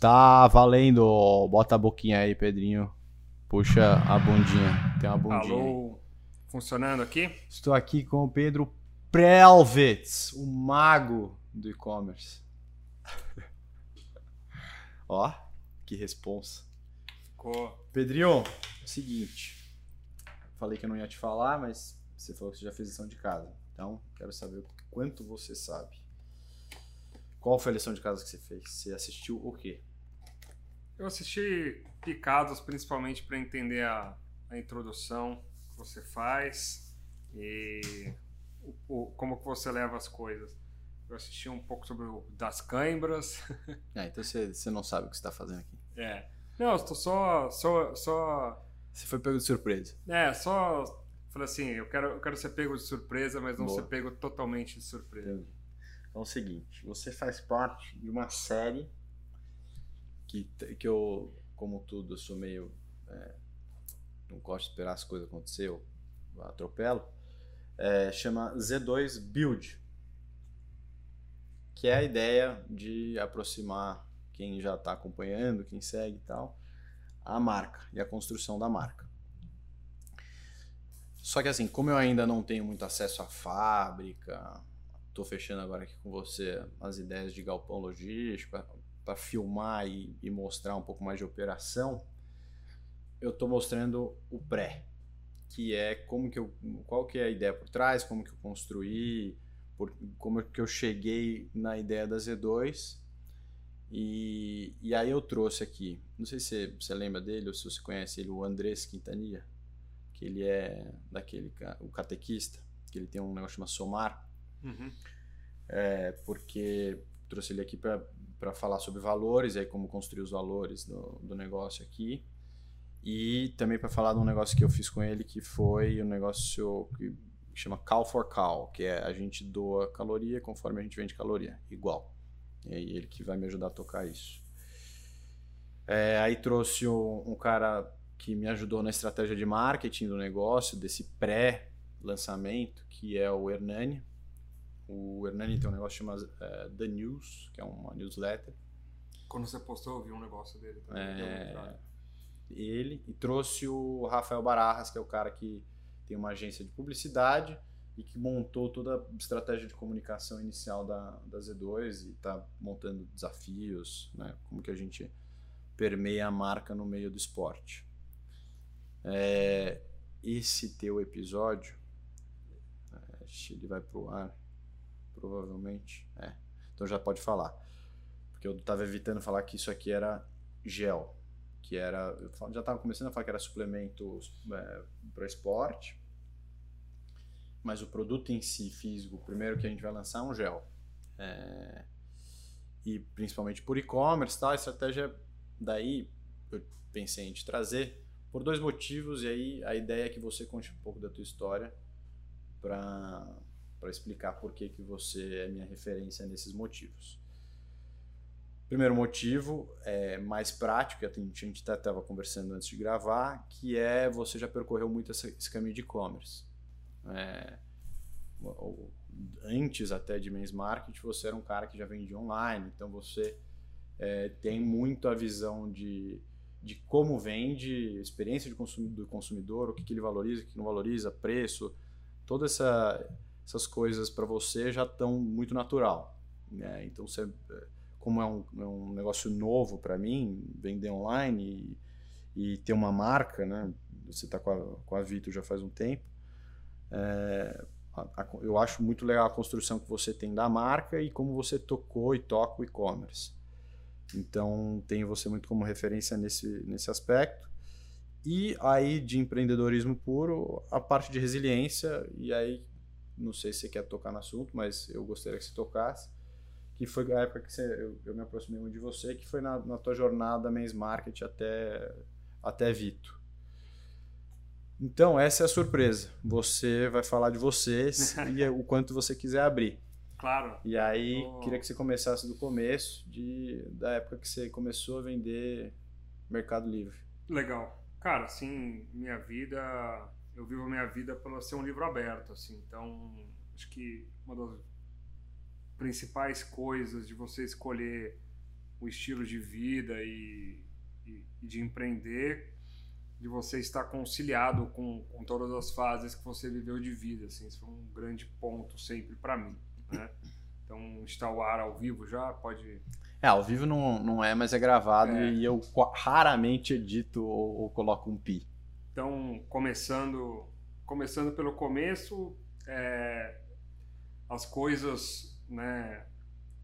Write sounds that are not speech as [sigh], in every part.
Está valendo. Bota a boquinha aí, Pedrinho. Puxa a bundinha. Tem uma bundinha. Alô, funcionando aqui? Estou aqui com o Pedro Prelvitz, o mago do e-commerce. [laughs] Ó, que responsa. Ficou. Pedrinho, é o seguinte. Falei que eu não ia te falar, mas você falou que você já fez lição de casa. Então, quero saber o quanto você sabe. Qual foi a lição de casa que você fez? Você assistiu o quê? Eu assisti picados principalmente para entender a, a introdução que você faz e o, o, como que você leva as coisas. Eu assisti um pouco sobre o das cãibras. Ah, [laughs] então você, você não sabe o que você está fazendo aqui. É. Não, eu estou só, só, só. Você foi pego de surpresa. É, só. Falei assim, eu quero, eu quero ser pego de surpresa, mas não Boa. ser pego totalmente de surpresa. Entendi. Então é o seguinte, você faz parte de uma série que, que eu, como tudo, eu sou meio. é, não gosto de esperar as coisas acontecer, eu atropelo. É, chama Z2 Build. Que é a ideia de aproximar quem já está acompanhando, quem segue e tal, a marca e a construção da marca. Só que assim, como eu ainda não tenho muito acesso à fábrica, tô fechando agora aqui com você as ideias de galpão logístico para filmar e, e mostrar um pouco mais de operação. Eu tô mostrando o pré, que é como que eu, qual que é a ideia por trás, como que eu construí, por, como que eu cheguei na ideia da Z2. E, e aí eu trouxe aqui, não sei se você, lembra dele ou se você conhece ele, o Andrés Quintanilha, que ele é daquele o catequista, que ele tem um negócio chamado Somar, Uhum. é, porque trouxe ele aqui para falar sobre valores, aí como construir os valores do, do negócio aqui. E também para falar de um negócio que eu fiz com ele, que foi um negócio que chama Call for Call, que é a gente doa caloria conforme a gente vende caloria, igual. E aí ele que vai me ajudar a tocar isso. É, aí trouxe um, um cara que me ajudou na estratégia de marketing do negócio, desse pré-lançamento, que é o Hernani. O Hernani tem um negócio chamado eh, The News, que é uma newsletter. Quando você postou, eu vi um negócio dele também. É, ele e trouxe o Rafael Barajas, que é o cara que tem uma agência de publicidade e que montou toda a estratégia de comunicação inicial da, da Z2 e está montando desafios, né, como que a gente permeia a marca no meio do esporte. É, esse teu episódio, ele vai pro ar, provavelmente, é, então já pode falar, porque eu estava evitando falar que isso aqui era gel, que era. Eu já estava começando a falar que era suplemento é, para esporte, mas o produto em si, físico, primeiro que a gente vai lançar é um gel. É, e principalmente por e-commerce, tá? a estratégia daí eu pensei em te trazer por dois motivos, e aí a ideia é que você conte um pouco da tua história para explicar por que, que você é minha referência nesses motivos. Primeiro motivo é mais prático, a gente até estava conversando antes de gravar, que é você já percorreu muito esse caminho de e-commerce. É, antes até de Men's Market, você era um cara que já vendia online, então você é, tem muito a visão de, de como vende, experiência de consumi- do consumidor, o que, que ele valoriza, o que não valoriza, preço, todas essa, essas coisas para você já estão muito natural. Né? Então, você, como é um, é um negócio novo para mim, vender online e, e ter uma marca, né? você está com a, com a Vito já faz um tempo, é, a- a- eu acho muito legal a construção que você tem da marca e como você tocou e toca o e-commerce. Então, tenho você muito como referência nesse, nesse aspecto. E aí, de empreendedorismo puro, a parte de resiliência, e aí, não sei se você quer tocar no assunto, mas eu gostaria que você tocasse, que foi a época que você, eu, eu me aproximei muito de você, que foi na, na tua jornada Men's Market até, até Vito. Então, essa é a surpresa. Você vai falar de você [laughs] e o quanto você quiser abrir. Claro. E aí, queria que você começasse do começo, de, da época que você começou a vender Mercado Livre. Legal. Cara, assim, minha vida. Eu vivo a minha vida pelo ser um livro aberto, assim. Então, acho que uma das principais coisas de você escolher o estilo de vida e, e, e, de empreender, de você estar conciliado com, com todas as fases que você viveu de vida. Assim, isso foi um grande ponto sempre para mim. Né? Então, está o ar ao vivo já? Pode. É, ao vivo não, não é, mas é gravado é. e eu raramente edito ou, ou, coloco um pi. Então, começando, começando pelo começo, é, as coisas, né?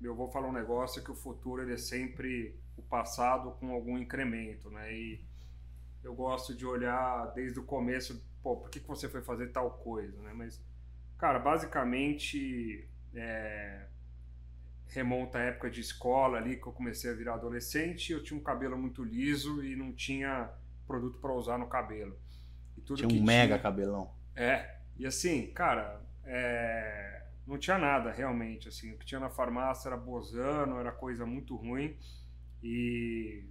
Eu vou falar um negócio que o futuro ele é sempre o passado com algum incremento, né? E eu gosto de olhar desde o começo, pô, por que, que você foi fazer tal coisa, né? Mas, cara, basicamente é, remonta à época de escola ali que eu comecei a virar adolescente. Eu tinha um cabelo muito liso e não tinha produto para usar no cabelo. E tudo tinha um mega tinha, cabelão. É. E assim, cara, é, não tinha nada realmente. Assim, o que tinha na farmácia era bozano, era coisa muito ruim. E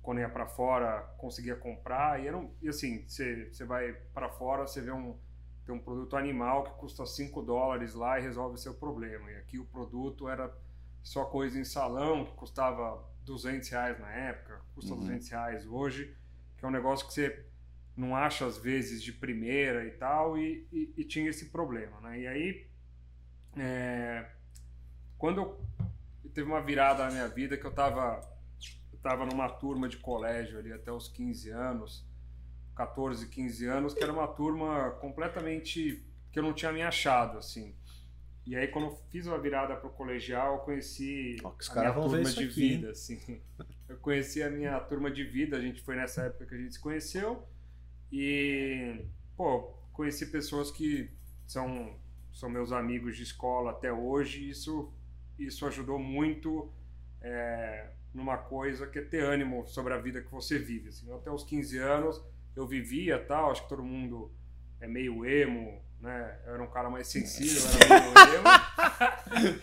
quando ia para fora conseguia comprar e, era um, e assim você vai para fora você vê um tem um produto animal que custa 5 dólares lá e resolve seu problema e aqui o produto era só coisa em salão, que custava 200 reais na época, custa uhum. 200 reais hoje, que é um negócio que você não acha às vezes de primeira e tal, e, e, e tinha esse problema, né? E aí, é, quando eu, teve uma virada na minha vida que eu estava eu tava numa turma de colégio ali até os 15 anos, 14, 15 anos, que era uma turma completamente que eu não tinha me achado, assim. E aí, quando eu fiz uma virada pro colegial, eu conheci Ó, a minha turma de aqui, vida, assim. Eu conheci a minha turma de vida, a gente foi nessa época que a gente se conheceu. E, pô, conheci pessoas que são, são meus amigos de escola até hoje. Isso, isso ajudou muito é, numa coisa que é ter ânimo sobre a vida que você vive. Assim. Até os 15 anos eu vivia tal, acho que todo mundo é meio emo, né? Eu era um cara mais sensível, emo.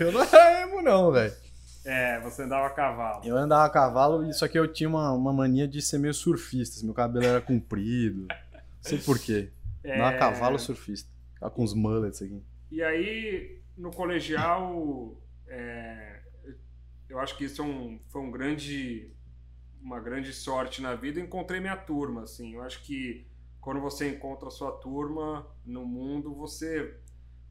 [laughs] eu não era emo, não, velho. É, você andava a cavalo. Eu andava a cavalo, e só que eu tinha uma, uma mania de ser meio surfista. Meu cabelo era comprido. Não sei porquê. É... Andava a cavalo surfista. Tava com os mullets aqui. E aí, no colegial, é, eu acho que isso é um, foi um grande, uma grande sorte na vida. Eu encontrei minha turma, assim. Eu acho que quando você encontra a sua turma no mundo, você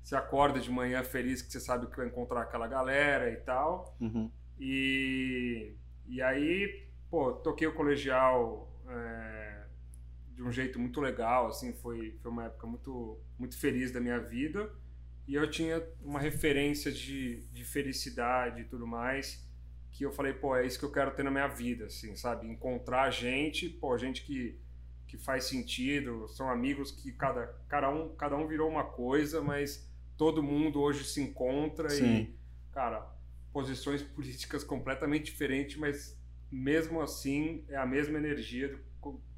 se acorda de manhã feliz que você sabe que vai encontrar aquela galera e tal. Uhum. E, e aí, pô, toquei o colegial é, de um jeito muito legal, assim, foi, foi uma época muito, muito feliz da minha vida. E eu tinha uma referência de, de felicidade e tudo mais, que eu falei, pô, é isso que eu quero ter na minha vida, assim, sabe? Encontrar gente, pô, gente que que faz sentido, são amigos que cada, cada, um, cada um virou uma coisa, mas todo mundo hoje se encontra Sim. e, cara, posições políticas completamente diferentes, mas mesmo assim é a mesma energia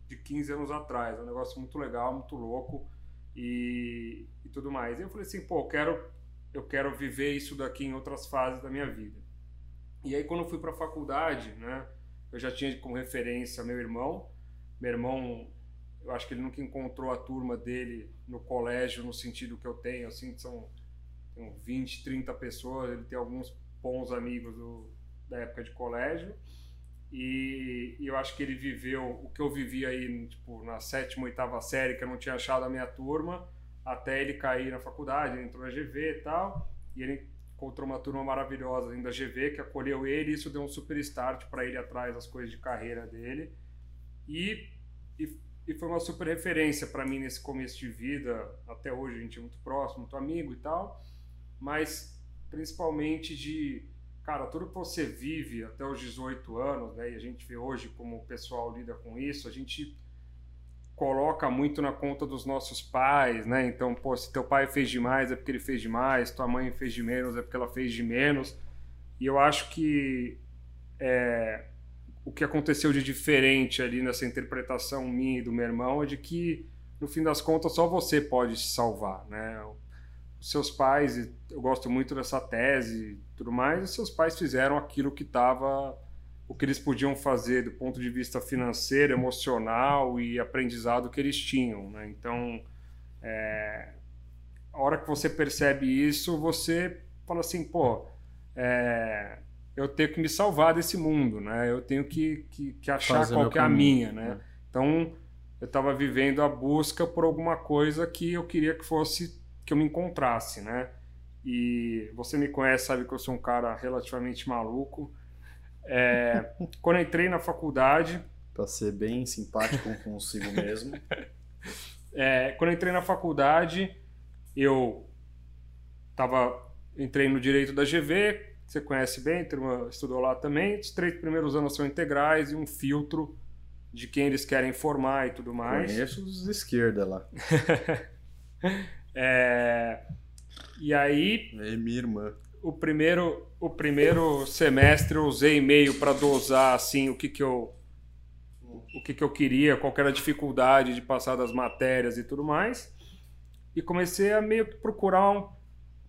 de 15 anos atrás. É um negócio muito legal, muito louco e, e tudo mais. E eu falei assim, pô, eu quero, eu quero viver isso daqui em outras fases da minha vida. E aí, quando eu fui para a faculdade, né, eu já tinha como referência meu irmão. Meu irmão eu acho que ele nunca encontrou a turma dele no colégio no sentido que eu tenho, assim, são, são 20, 30 pessoas, ele tem alguns bons amigos do, da época de colégio, e, e, eu acho que ele viveu o que eu vivi aí, tipo, na sétima, oitava série, que eu não tinha achado a minha turma, até ele cair na faculdade, ele entrou na GV e tal, e ele encontrou uma turma maravilhosa ainda da GV, que acolheu ele, e isso deu um super start para ele atrás das coisas de carreira dele, e, e e foi uma super referência para mim nesse começo de vida. Até hoje a gente é muito próximo, muito amigo e tal, mas principalmente de, cara, tudo que você vive até os 18 anos, né, e a gente vê hoje como o pessoal lida com isso, a gente coloca muito na conta dos nossos pais, né? Então, pô, se teu pai fez demais é porque ele fez demais, tua mãe fez de menos é porque ela fez de menos. E eu acho que é, o que aconteceu de diferente ali nessa interpretação minha e do meu irmão é de que, no fim das contas, só você pode se salvar, né? Os seus pais, eu gosto muito dessa tese e tudo mais, os seus pais fizeram aquilo que estava, o que eles podiam fazer do ponto de vista financeiro, emocional e aprendizado que eles tinham, né? Então, é, a hora que você percebe isso, você fala assim, pô, é, eu tenho que me salvar desse mundo, né? Eu tenho que, que, que achar Fazer qual que é a minha, né? Então, eu estava vivendo a busca por alguma coisa que eu queria que fosse que eu me encontrasse, né? E você me conhece, sabe que eu sou um cara relativamente maluco. É, [laughs] quando entrei na faculdade, Pra ser bem simpático consigo mesmo. [laughs] é, quando entrei na faculdade, eu tava, entrei no direito da GV, você conhece bem, turma estudou lá também. Os três primeiros anos são integrais e um filtro de quem eles querem formar e tudo mais. Conheço os de esquerda lá. [laughs] É, e aí, É minha irmã. o primeiro, o primeiro semestre eu usei meio para dosar assim o que, que eu o que, que eu queria, qual que era a dificuldade de passar das matérias e tudo mais. E comecei a meio que procurar um,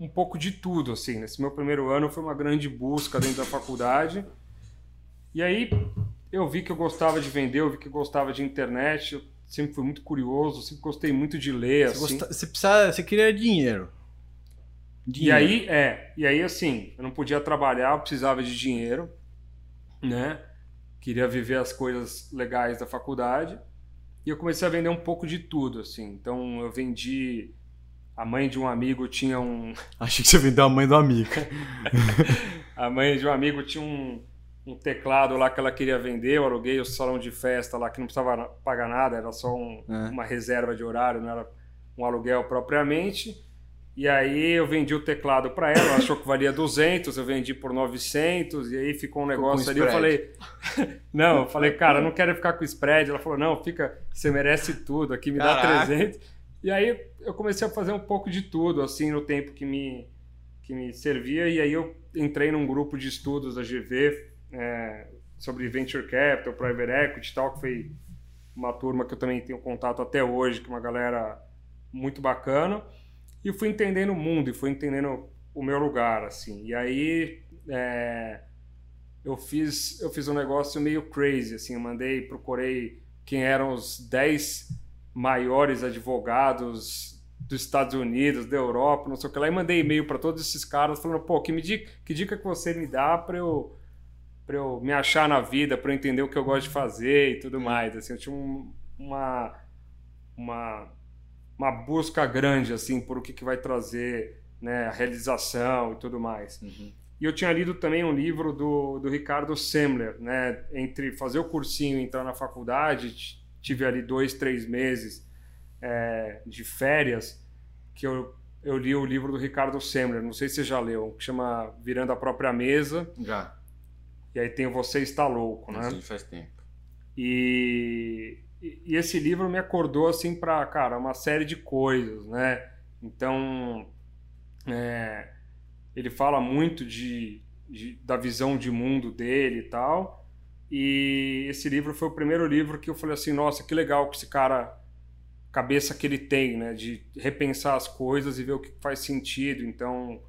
um pouco de tudo assim. Nesse meu primeiro ano foi uma grande busca dentro da faculdade. E aí eu vi que eu gostava de vender, eu vi que eu gostava de internet, eu sempre fui muito curioso, sempre gostei muito de ler Você, assim. gosta- você precisa, você queria dinheiro. E Dinheiro. aí, é, e aí assim, eu não podia trabalhar, eu precisava de dinheiro, né? Queria viver as coisas legais da faculdade. E eu comecei a vender um pouco de tudo, assim. Então eu vendi. A mãe de um amigo tinha um. [laughs] Achei que você vendeu a mãe do amigo. [laughs] A mãe de um amigo tinha um, um teclado lá que ela queria vender. Eu aluguei o salão de festa lá que não precisava pagar nada, era só um- É. uma reserva de horário, não era um aluguel propriamente. E aí eu vendi o teclado para ela, ela achou que valia 200, eu vendi por 900, e aí ficou um negócio ali. Eu falei, [laughs] não, eu falei, cara, não quero ficar com spread. Ela falou, não, fica, você merece tudo, aqui me dá Caraca. 300. E aí eu comecei a fazer um pouco de tudo, assim, no tempo que me, que me servia. E aí eu entrei num grupo de estudos da GV é, sobre Venture Capital, Private Equity e tal, que foi uma turma que eu também tenho contato até hoje, que é uma galera muito bacana. E fui entendendo o mundo, e fui entendendo o meu lugar, assim. E aí é, eu fiz eu fiz um negócio meio crazy, assim. Eu mandei, procurei quem eram os 10 maiores advogados dos Estados Unidos, da Europa, não sei o que lá, e mandei e-mail para todos esses caras falando, pô, que, me dica, que dica que você me dá para eu eu me achar na vida, para eu entender o que eu gosto de fazer e tudo mais. Assim, eu tinha um- uma uma uma busca grande assim por o que, que vai trazer né, a realização e tudo mais. Uhum. E eu tinha lido também um livro do, do Ricardo Semler, né? Entre fazer o cursinho e entrar na faculdade, tive ali dois, três meses é, de férias, que eu, eu li o livro do Ricardo Semler, não sei se você já leu, que chama Virando a Própria Mesa, Já. e aí tem Você Está Louco, né? Isso faz tempo. E, e e esse livro me acordou assim para, cara, uma série de coisas, né? Então, é, ele fala muito de, de- da visão de mundo dele e tal. E esse livro foi o primeiro livro que eu falei assim, nossa, que legal que esse cara cabeça que ele tem, né, de repensar as coisas e ver o que faz sentido. Então,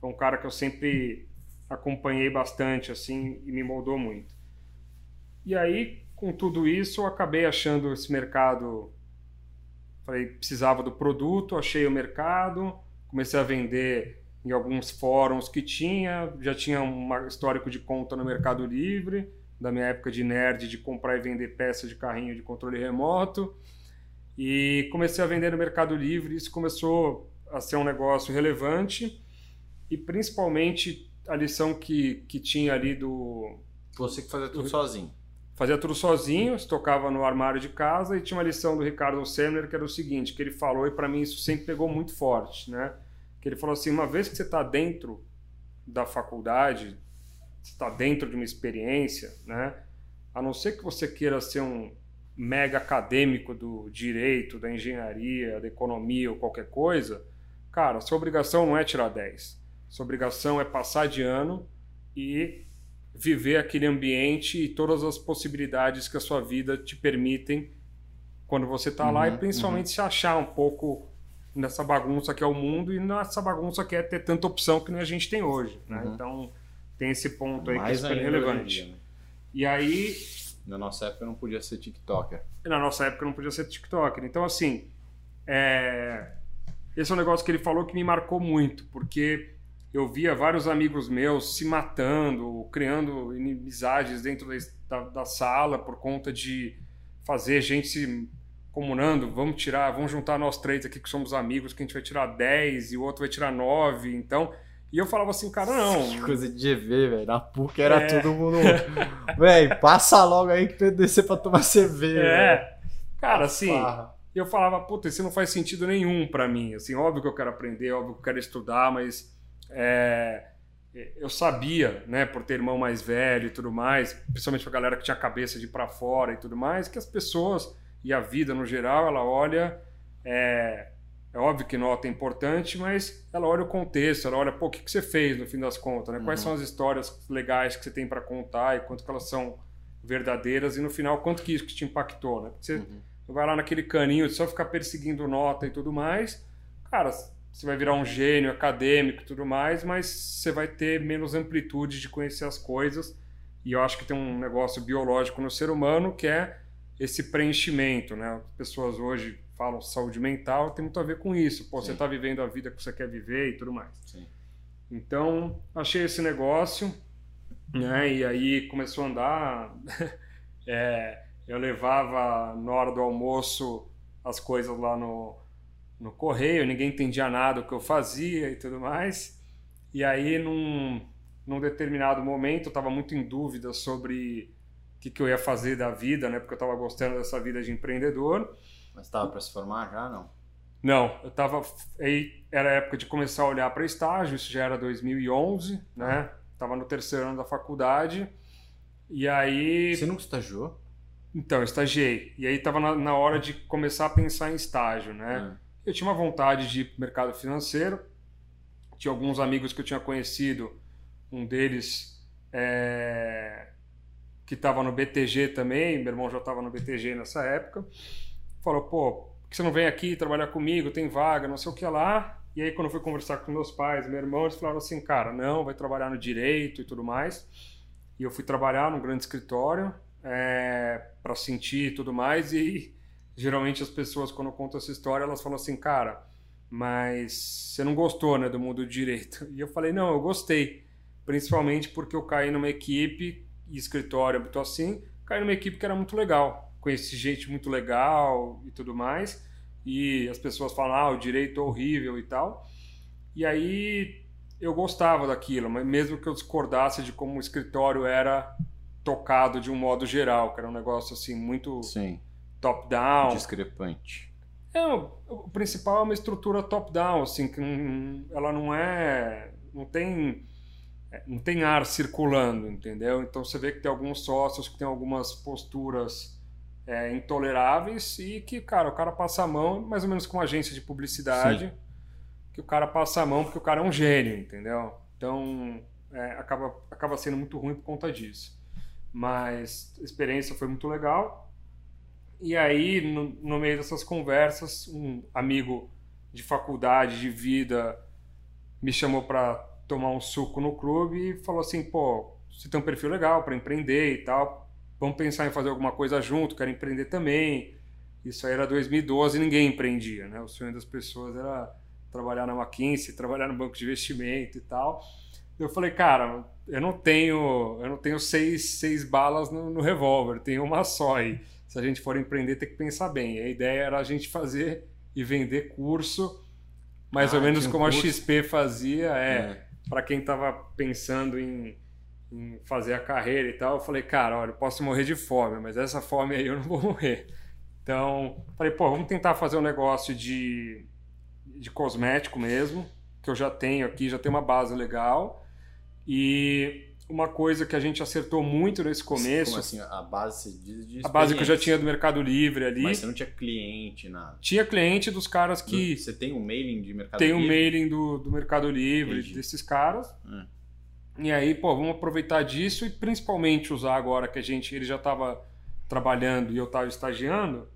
foi um cara que eu sempre acompanhei bastante assim e me moldou muito. E aí, com tudo isso, eu acabei achando esse mercado. Falei, precisava do produto, achei o mercado, comecei a vender em alguns fóruns que tinha, já tinha um histórico de conta no Mercado Livre, da minha época de nerd, de comprar e vender peças de carrinho de controle remoto. E comecei a vender no Mercado Livre, isso começou a ser um negócio relevante e principalmente a lição que, que tinha ali do, Você que fazia tudo sozinho. fazia tudo sozinho, estocava no armário de casa e tinha uma lição do Ricardo Semler que era o seguinte, que ele falou e para mim isso sempre pegou muito forte, né? Que ele falou assim, uma vez que você está dentro da faculdade, está dentro de uma experiência, né? A não ser que você queira ser um mega acadêmico do direito, da engenharia, da economia ou qualquer coisa, cara, sua obrigação não é tirar 10. Sua obrigação é passar de ano e viver aquele ambiente e todas as possibilidades que a sua vida te permitem quando você está lá Uhum, e principalmente se achar um pouco nessa bagunça que é o mundo e nessa bagunça que é ter tanta opção que nem a gente tem hoje. Né? Uhum. Então tem esse ponto aí Mais que é super em relevante. dia, né? E aí, Na nossa época não podia ser TikToker. na nossa época não podia ser TikToker. Então, assim, é, esse é um negócio que ele falou que me marcou muito, porque eu via vários amigos meus se matando, criando inimizades dentro da, da sala por conta de fazer gente se comunando, vamos tirar, vamos juntar nós três aqui que somos amigos, que a gente vai tirar 10 e o outro vai tirar 9, então... E eu falava assim, cara, não... Que coisa de GV, velho, na PUC era é. todo mundo... velho, passa logo aí que descer pra tomar cerveja. É, véio. cara, assim... Eu falava, puta, isso não faz sentido nenhum para mim, assim, óbvio que eu quero aprender, óbvio que eu quero estudar, mas... É, eu sabia, né, por ter irmão mais velho e tudo mais, principalmente pra galera que tinha a cabeça de ir pra fora e tudo mais, que as pessoas e a vida no geral, ela olha. É, é óbvio que nota é importante, mas ela olha o contexto, ela olha, pô, o que, que você fez no fim das contas, né? Quais uhum. são as histórias legais que você tem para contar e quanto que elas são verdadeiras e no final quanto que isso que te impactou, né? Você uhum. vai lá naquele caninho de só ficar perseguindo nota e tudo mais, cara, você vai virar um gênio acadêmico e tudo mais, mas você vai ter menos amplitude de conhecer as coisas e eu acho que tem um negócio biológico no ser humano que é esse preenchimento, né? As pessoas hoje falam saúde mental, tem muito a ver com isso. Pô, Sim. você está vivendo a vida que você quer viver e tudo mais. Sim. Então, achei esse negócio, né? E aí começou a andar. [laughs] é, eu levava na hora do almoço as coisas lá no, no correio, ninguém entendia nada do que eu fazia e tudo mais. E aí, num, num determinado momento, eu estava muito em dúvida sobre o que, que eu ia fazer da vida, né? Porque eu estava gostando dessa vida de empreendedor. Mas estava para se formar já, não? Não, eu estava aí era a época de começar a olhar para estágio, isso já era 2011, né? Tava no terceiro ano da faculdade. E aí Você nunca estagiou? Então, eu estagiei. E aí estava na, na, hora de começar a pensar em estágio, né? É. Eu tinha uma vontade de ir pro mercado financeiro. Tinha alguns amigos que eu tinha conhecido, um deles é, que estava no BTG também, meu irmão já estava no BTG nessa época, falou, pô, por que você não vem aqui trabalhar comigo, tem vaga, não sei o que lá. E aí quando eu fui conversar com meus pais, meu irmão, eles falaram assim, cara, não, vai trabalhar no direito e tudo mais. E eu fui trabalhar num grande escritório é, para sentir e tudo mais. E geralmente as pessoas, quando contam essa história, elas falam assim, cara, mas você não gostou né, do mundo do direito. E eu falei, não, eu gostei. Principalmente porque eu caí numa equipe escritório, muito assim, caí numa equipe que era muito legal. Conheci gente muito legal e tudo mais. E as pessoas falam, ah, o direito é horrível e tal. E aí eu gostava daquilo, mas mesmo que eu discordasse de como o escritório era tocado de um modo geral, que era um negócio assim muito top-down. Discrepante. É, o, principal é uma estrutura top-down, assim, que não, ela não é. não tem não tem ar circulando, entendeu? Então você vê que tem alguns sócios que tem algumas posturas é, intoleráveis e que, cara, o cara passa a mão, mais ou menos com uma agência de publicidade, Sim. que o cara passa a mão porque o cara é um gênio, entendeu? Então é, acaba, acaba sendo muito ruim por conta disso. Mas a experiência foi muito legal. E aí, no, no meio dessas conversas, um amigo de faculdade, de vida, me chamou para tomar um suco no clube e falou assim, pô, você tem um perfil legal para empreender e tal, vamos pensar em fazer alguma coisa junto, quero empreender também. Isso aí era 2012 e ninguém empreendia, né? O sonho das pessoas era trabalhar na McKinsey, trabalhar no banco de investimento e tal. Eu falei, cara, eu não tenho, eu não tenho seis, seis balas no, no revólver, tenho uma só. E se a gente for empreender, tem que pensar bem. E a ideia era a gente fazer e vender curso, mais ah, ou menos um como curso. a XP fazia, é. é para quem estava pensando em, em, fazer a carreira e tal, eu falei, cara, olha, eu posso morrer de fome, mas essa fome aí eu não vou [laughs] morrer. Então, falei, pô, vamos tentar fazer um negócio de, de cosmético mesmo, que eu já tenho aqui, já tenho uma base legal. E uma coisa que a gente acertou muito nesse começo. Como assim? A base de, A base que eu já tinha do Mercado Livre ali. Mas você não tinha cliente, nada. Tinha cliente dos caras que. Você tem um mailing de Mercado tem Livre? Tem um mailing do, do Mercado Livre, Entendi. desses caras. Hum. E aí, pô, vamos aproveitar disso e principalmente usar agora que a gente ele já estava trabalhando e eu estava estagiando.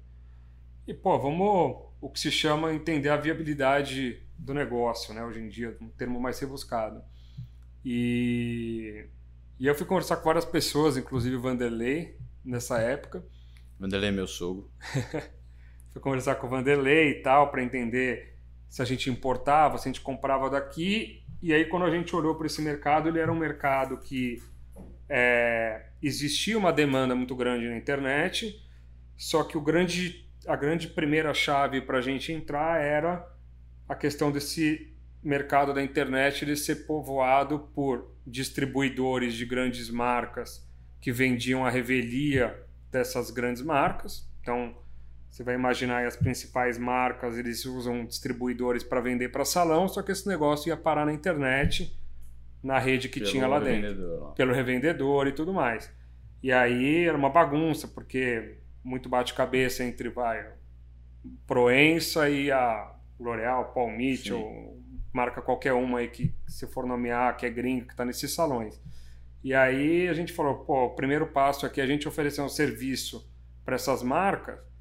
E, pô, vamos o que se chama entender a viabilidade do negócio, né? Hoje em dia, um termo mais rebuscado. E e eu fui conversar com várias pessoas, inclusive o Vanderlei, nessa época. Vanderlei é meu sogro. [laughs] fui conversar com o Vanderlei e tal, para entender se a gente importava, se a gente comprava daqui. E aí, quando a gente olhou para esse mercado, ele era um mercado que é, existia uma demanda muito grande na internet, só que o grande, a grande primeira chave para a gente entrar era a questão desse mercado da internet ele ser povoado por distribuidores de grandes marcas que vendiam a revelia dessas grandes marcas. Então, você vai imaginar as principais marcas, eles usam distribuidores para vender para salão, só que esse negócio ia parar na internet, na rede que Pelo tinha lá dentro, pelo revendedor e tudo mais. E aí era uma bagunça, porque muito bate-cabeça entre vai, Proença e a L'Oréal, Paul Mitchell, marca qualquer uma aí que se for nomear, que é gringo, que está nesses salões. E aí a gente falou, pô, o primeiro passo aqui é a gente oferecer um serviço para essas marcas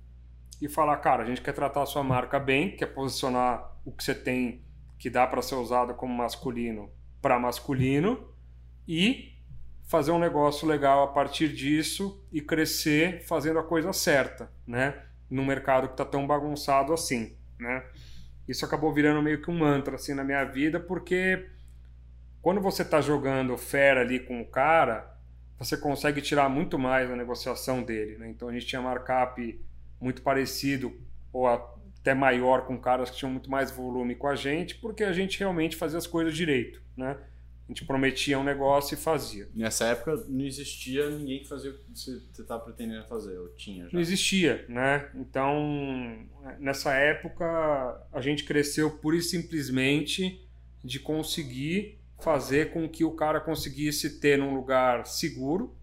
e falar, cara, a gente quer tratar a sua marca bem, quer posicionar o que você tem que dá para ser usado como masculino para masculino e fazer um negócio legal a partir disso e crescer fazendo a coisa certa, né? No mercado que está tão bagunçado assim, né? Isso acabou virando meio que um mantra assim na minha vida, porque quando você está jogando fera ali com o cara, você consegue tirar muito mais da negociação dele, né? Então a gente tinha markup muito parecido ou até maior com caras que tinham muito mais volume com a gente, porque a gente realmente fazia as coisas direito, né? A gente prometia um negócio e fazia. Nessa época não existia ninguém que fazia o que você estava pretendendo fazer, ou tinha já. Não existia, né? Então, nessa época, a gente cresceu pura e simplesmente de conseguir fazer com que o cara conseguisse ter num lugar seguro,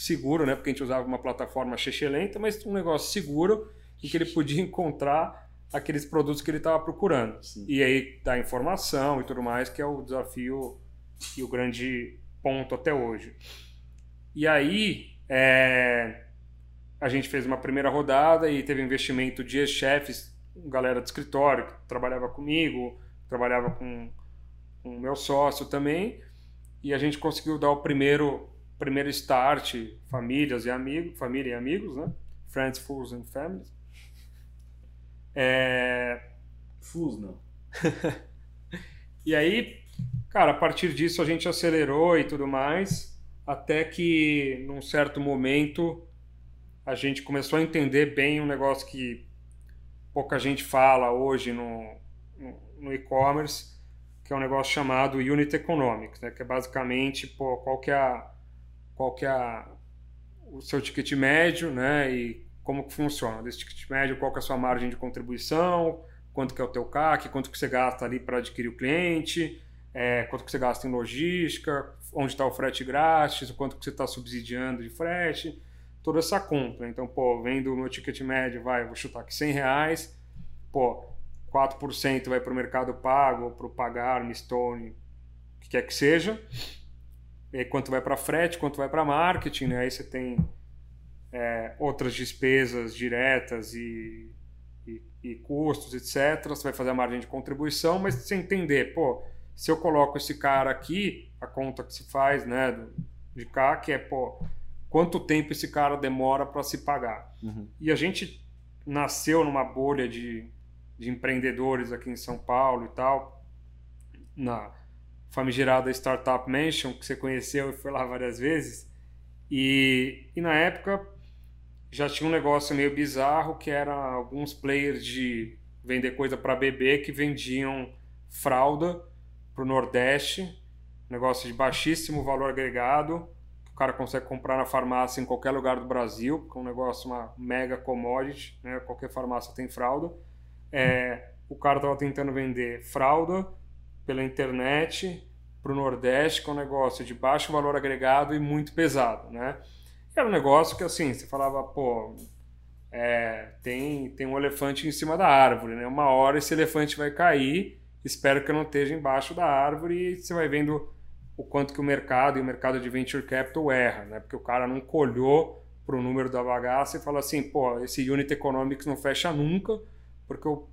seguro, né? Porque a gente usava uma plataforma lenta, mas um negócio seguro em que ele podia encontrar aqueles produtos que ele estava procurando. Sim. E aí dar informação e tudo mais, que é o desafio e o grande ponto até hoje. E aí é, a gente fez uma primeira rodada e teve investimento de chefes, galera do escritório que trabalhava comigo, trabalhava com o meu sócio também, e a gente conseguiu dar o primeiro primeiro start, famílias e amigos, família e amigos, né? Friends, fools and families. É, Fus, não. [laughs] E aí, cara, a partir disso a gente acelerou e tudo mais, até que num certo momento a gente começou a entender bem um negócio que pouca gente fala hoje no, no, no e-commerce, que é um negócio chamado Unit Economics, né? que é basicamente pô, qual que é, a, qual que é a, o seu ticket médio né? e como que funciona. Desse ticket médio, qual que é a sua margem de contribuição, quanto que é o teu CAC, quanto que você gasta ali para adquirir o cliente, é, quanto que você gasta em logística, onde está o frete grátis, quanto que você está subsidiando de frete, toda essa conta. Então, pô, vendo o meu ticket médio, vai, vou chutar aqui 100 reais, pô, 4% vai para o mercado pago, para o pagar, Mistone, o que quer que seja. Aí, quanto vai para frete, quanto vai para marketing, né? Aí você tem é, outras despesas diretas e, e, e, custos, etc. Você vai fazer a margem de contribuição, mas você entender, pô, se eu coloco esse cara aqui, a conta que se faz, né, do, de cá, que é, pô, quanto tempo esse cara demora para se pagar. Uhum. E a gente nasceu numa bolha de, de empreendedores aqui em São Paulo e tal, na famigerada Startup Mansion, que você conheceu e foi lá várias vezes. E, e na época já tinha um negócio meio bizarro que era alguns players de vender coisa para bebê que vendiam fralda para o Nordeste, negócio de baixíssimo valor agregado, que o cara consegue comprar na farmácia em qualquer lugar do Brasil, que é um negócio, uma mega commodity, né? qualquer farmácia tem fralda. É, o cara estava tentando vender fralda pela internet para o Nordeste, que é um negócio de baixo valor agregado e muito pesado, né? Era um negócio que, assim, você falava, pô, é, tem, tem um elefante em cima da árvore, né? Uma hora esse elefante vai cair, espero que não esteja embaixo da árvore e você vai vendo o quanto que o mercado e o mercado de venture capital erra, né? Porque o cara não colhou para o número da bagaça e fala assim, pô, esse unit economics não fecha nunca, porque eu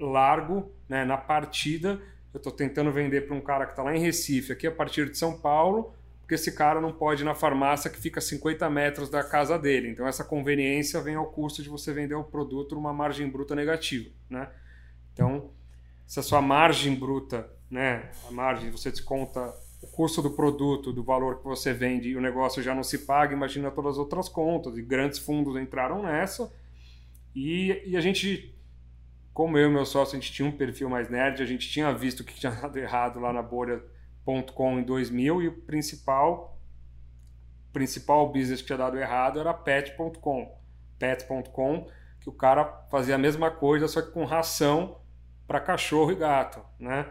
largo né, na partida, eu estou tentando vender para um cara que está lá em Recife, aqui a partir de São Paulo, porque esse cara não pode ir na farmácia que fica a 50 metros da casa dele. Então essa conveniência vem ao custo de você vender o produto numa margem bruta negativa, né? Então, se a sua margem bruta né? A margem, você desconta o custo do produto, do valor que você vende e o negócio já não se paga, imagina todas as outras contas. E grandes fundos entraram nessa. E, e a gente, como eu e meu sócio, a gente tinha um perfil mais nerd, a gente tinha visto que tinha [laughs] dado errado lá na bolha.com em 2000 e o principal principal business que tinha dado errado era pet.com. Pet.com, que o cara fazia a mesma coisa, só que com ração para cachorro e gato, né?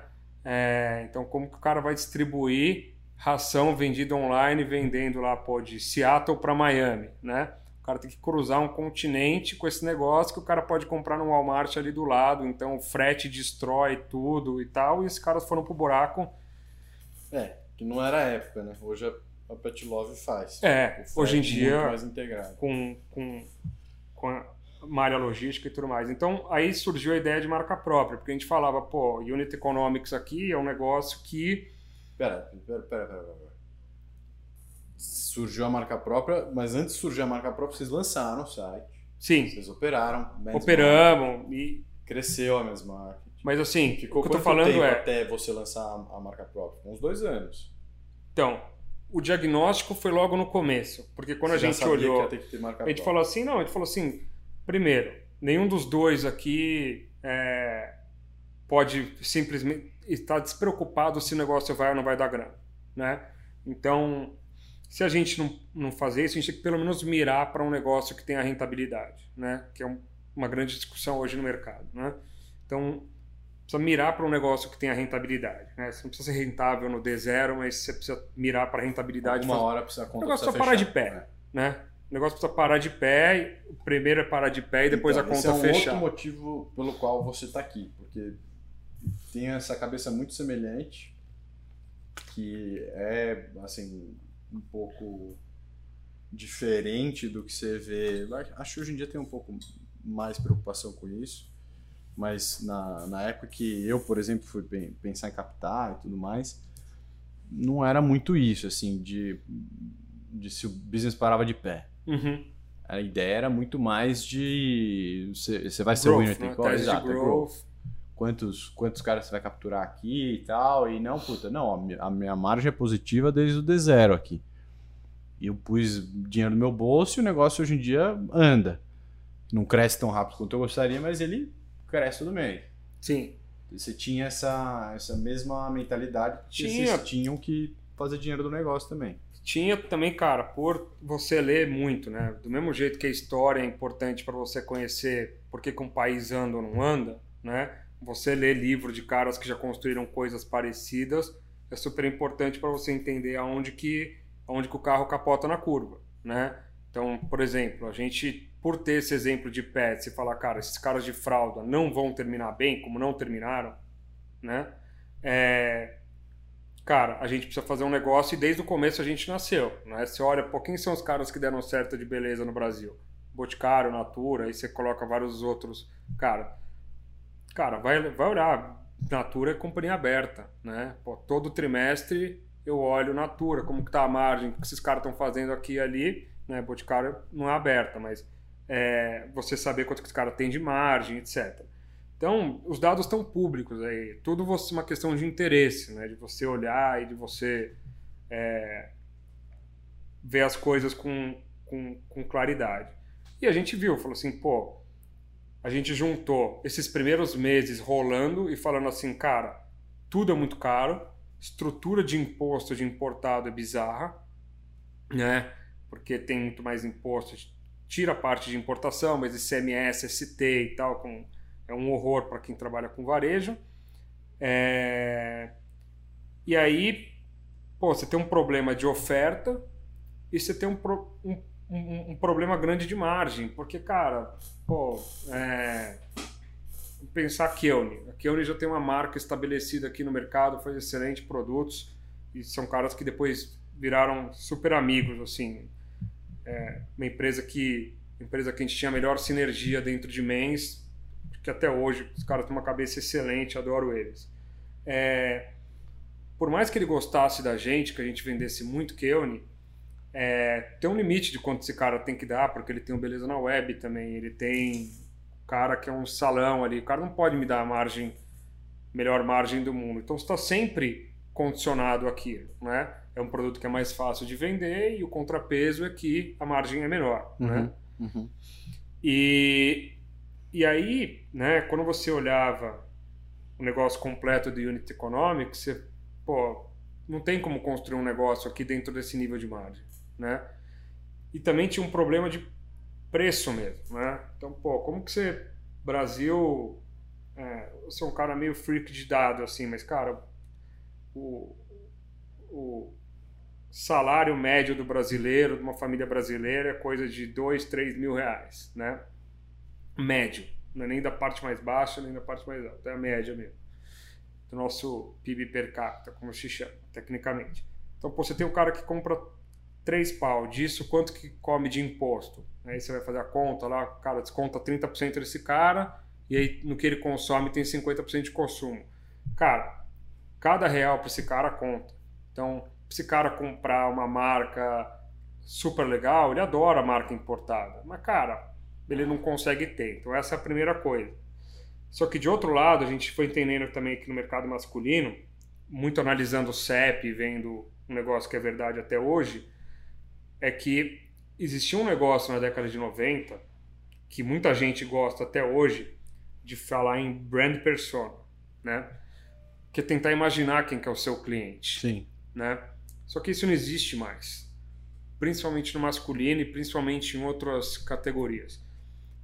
É, então, como que o cara vai distribuir ração vendida online, vendendo lá pô, de Seattle para Miami, né? Cara tem que cruzar um continente com esse negócio que o cara pode comprar no Walmart ali do lado, então o frete destrói tudo e tal, e esses caras foram pro buraco. É, que não era a época, né? Hoje a Pet Love faz. É, hoje em dia, mais integrado. com, com, com a malha logística e tudo mais. Então, aí surgiu a ideia de marca própria, porque a gente falava, pô, Unit Economics aqui é um negócio que... Pera, pera, pera, pera, pera. Surgiu a marca própria, mas antes de surgir a marca própria, vocês lançaram o site. Sim. Vocês operaram. Operamos e... Cresceu a mesma Mas assim, Ficou o que eu tô falando é... até você lançar a marca própria? Uns dois anos. Então, o diagnóstico foi logo no começo, porque quando Você a gente que olhou, que marca a gente própria. falou assim, não, a gente falou assim, primeiro, nenhum dos dois aqui é, pode simplesmente estar despreocupado se o negócio vai ou não vai dar grana, né? Então, se a gente não, não fazer isso, a gente tem que pelo menos mirar para um negócio que tenha rentabilidade, né? Que é um- uma grande discussão hoje no mercado, né? Então, precisa mirar para um negócio que tenha rentabilidade, né? Você não precisa ser rentável no D0, mas você precisa mirar para rentabilidade. Uma hora precisa a o conta negócio precisa parar fechar. de pé, né? O negócio precisa parar de pé, o primeiro é parar de pé e depois Então, a esse conta é um fechar. outro motivo pelo qual você está aqui, porque tem essa cabeça muito semelhante, que é assim um pouco diferente do que você vê. Acho que hoje em dia tem um pouco mais preocupação com isso, mas na, na época que eu, por exemplo, fui pen- pensar em capital e tudo mais, não era muito isso, assim, de, de se o business parava de pé. Uhum. A ideia era muito mais de. Você vai ser Growth, winner né? take all, exato, é growth. Quantos, quantos caras você vai capturar aqui e tal. E não, puta, não, a minha, margem é positiva desde o D0 aqui. E eu pus dinheiro no meu bolso e o negócio hoje em dia anda. Não cresce tão rápido quanto eu gostaria, mas ele cresce todo mês. Sim. Você tinha essa, essa mesma mentalidade, porque Tinha. vocês tinham que fazer dinheiro do negócio também. Tinha também, cara, por você ler muito, né? Do mesmo jeito que a história é importante para você conhecer por que, que um país anda ou não anda, né? Você ler livro de caras que já construíram coisas parecidas é super importante para você entender aonde que, aonde que o carro capota na curva, né? Então, por exemplo, a gente, por ter esse exemplo de pets e falar, cara, esses caras de fralda não vão terminar bem, como não terminaram, né? É, cara, a gente precisa fazer um negócio e desde o começo a gente nasceu, né? Você olha, pô, quem são os caras que deram certo de beleza no Brasil? Boticário, Natura, aí você coloca vários outros. Cara, cara, vai, vai olhar. Natura é companhia aberta, né? Pô, todo trimestre eu olho Natura, como que tá a margem, o que esses caras estão fazendo aqui e ali, né? Boticário não é aberta, mas é, você saber quanto que os caras têm de margem, etc. Então, os dados estão públicos aí. Tudo você, uma questão de interesse, né? De você olhar e de você é, ver as coisas com, com, com claridade. E a gente viu, falou assim, pô, a gente juntou esses primeiros meses rolando e falando assim, cara, tudo é muito caro, estrutura de imposto de importado é bizarra, né? Porque tem muito mais imposto, tira parte de importação, mas ICMS, ST e tal, com, é um horror para quem trabalha com varejo. É, E aí, pô, você tem um problema de oferta e você tem um, um, um- um problema grande de margem, porque, cara, pô, é... pensar a Keone. A Keone já tem uma marca estabelecida aqui no mercado, faz excelentes produtos e são caras que depois viraram super amigos, assim. É uma empresa que empresa que a gente tinha a melhor sinergia dentro de Mens, que até hoje os caras têm uma cabeça excelente, adoro eles. É, por mais que ele gostasse da gente, que a gente vendesse muito Keone, é, tem um limite de quanto esse cara tem que dar, porque ele tem o Beleza na Web também, ele tem o cara que é um salão ali, o cara não pode me dar a margem melhor margem do mundo. Então você está sempre condicionado àquilo, né? É um produto que é mais fácil de vender e o contrapeso é que a margem é menor, Uhum, né? uhum. E, e aí, né, quando você olhava o negócio completo do Unit Economics, você, pô, não tem como construir um negócio aqui dentro desse nível de margem, né? E também tinha um problema de preço mesmo, né? Então, pô, como que você, Brasil, é, você é um cara meio freak de dado, assim, mas, cara, o, o salário médio do brasileiro, de uma família brasileira, é coisa de 2, 3 mil reais, né? Médio. Não é nem da parte mais baixa, nem da parte mais alta. É a média mesmo. Do nosso PIB per capita, como se chama, tecnicamente. Então, pô, você tem um cara que compra 3 pau disso, quanto que come de imposto? Aí você vai fazer a conta lá, cara desconta 30% desse cara, e aí no que ele consome tem 50% de consumo. Cara, cada real para esse cara conta. Então, se esse cara comprar uma marca super legal, ele adora a marca importada. Mas, cara, ele não consegue ter. Então, essa é a primeira coisa. Só que, de outro lado, a gente foi entendendo também que no mercado masculino, muito analisando o CEP, vendo um negócio que é verdade até hoje, é que existia um negócio na década de 90 que muita gente gosta até hoje de falar em brand persona, né? Que é tentar imaginar quem que é o seu cliente Sim. né? Só que isso não existe mais, principalmente no masculino e principalmente em outras categorias,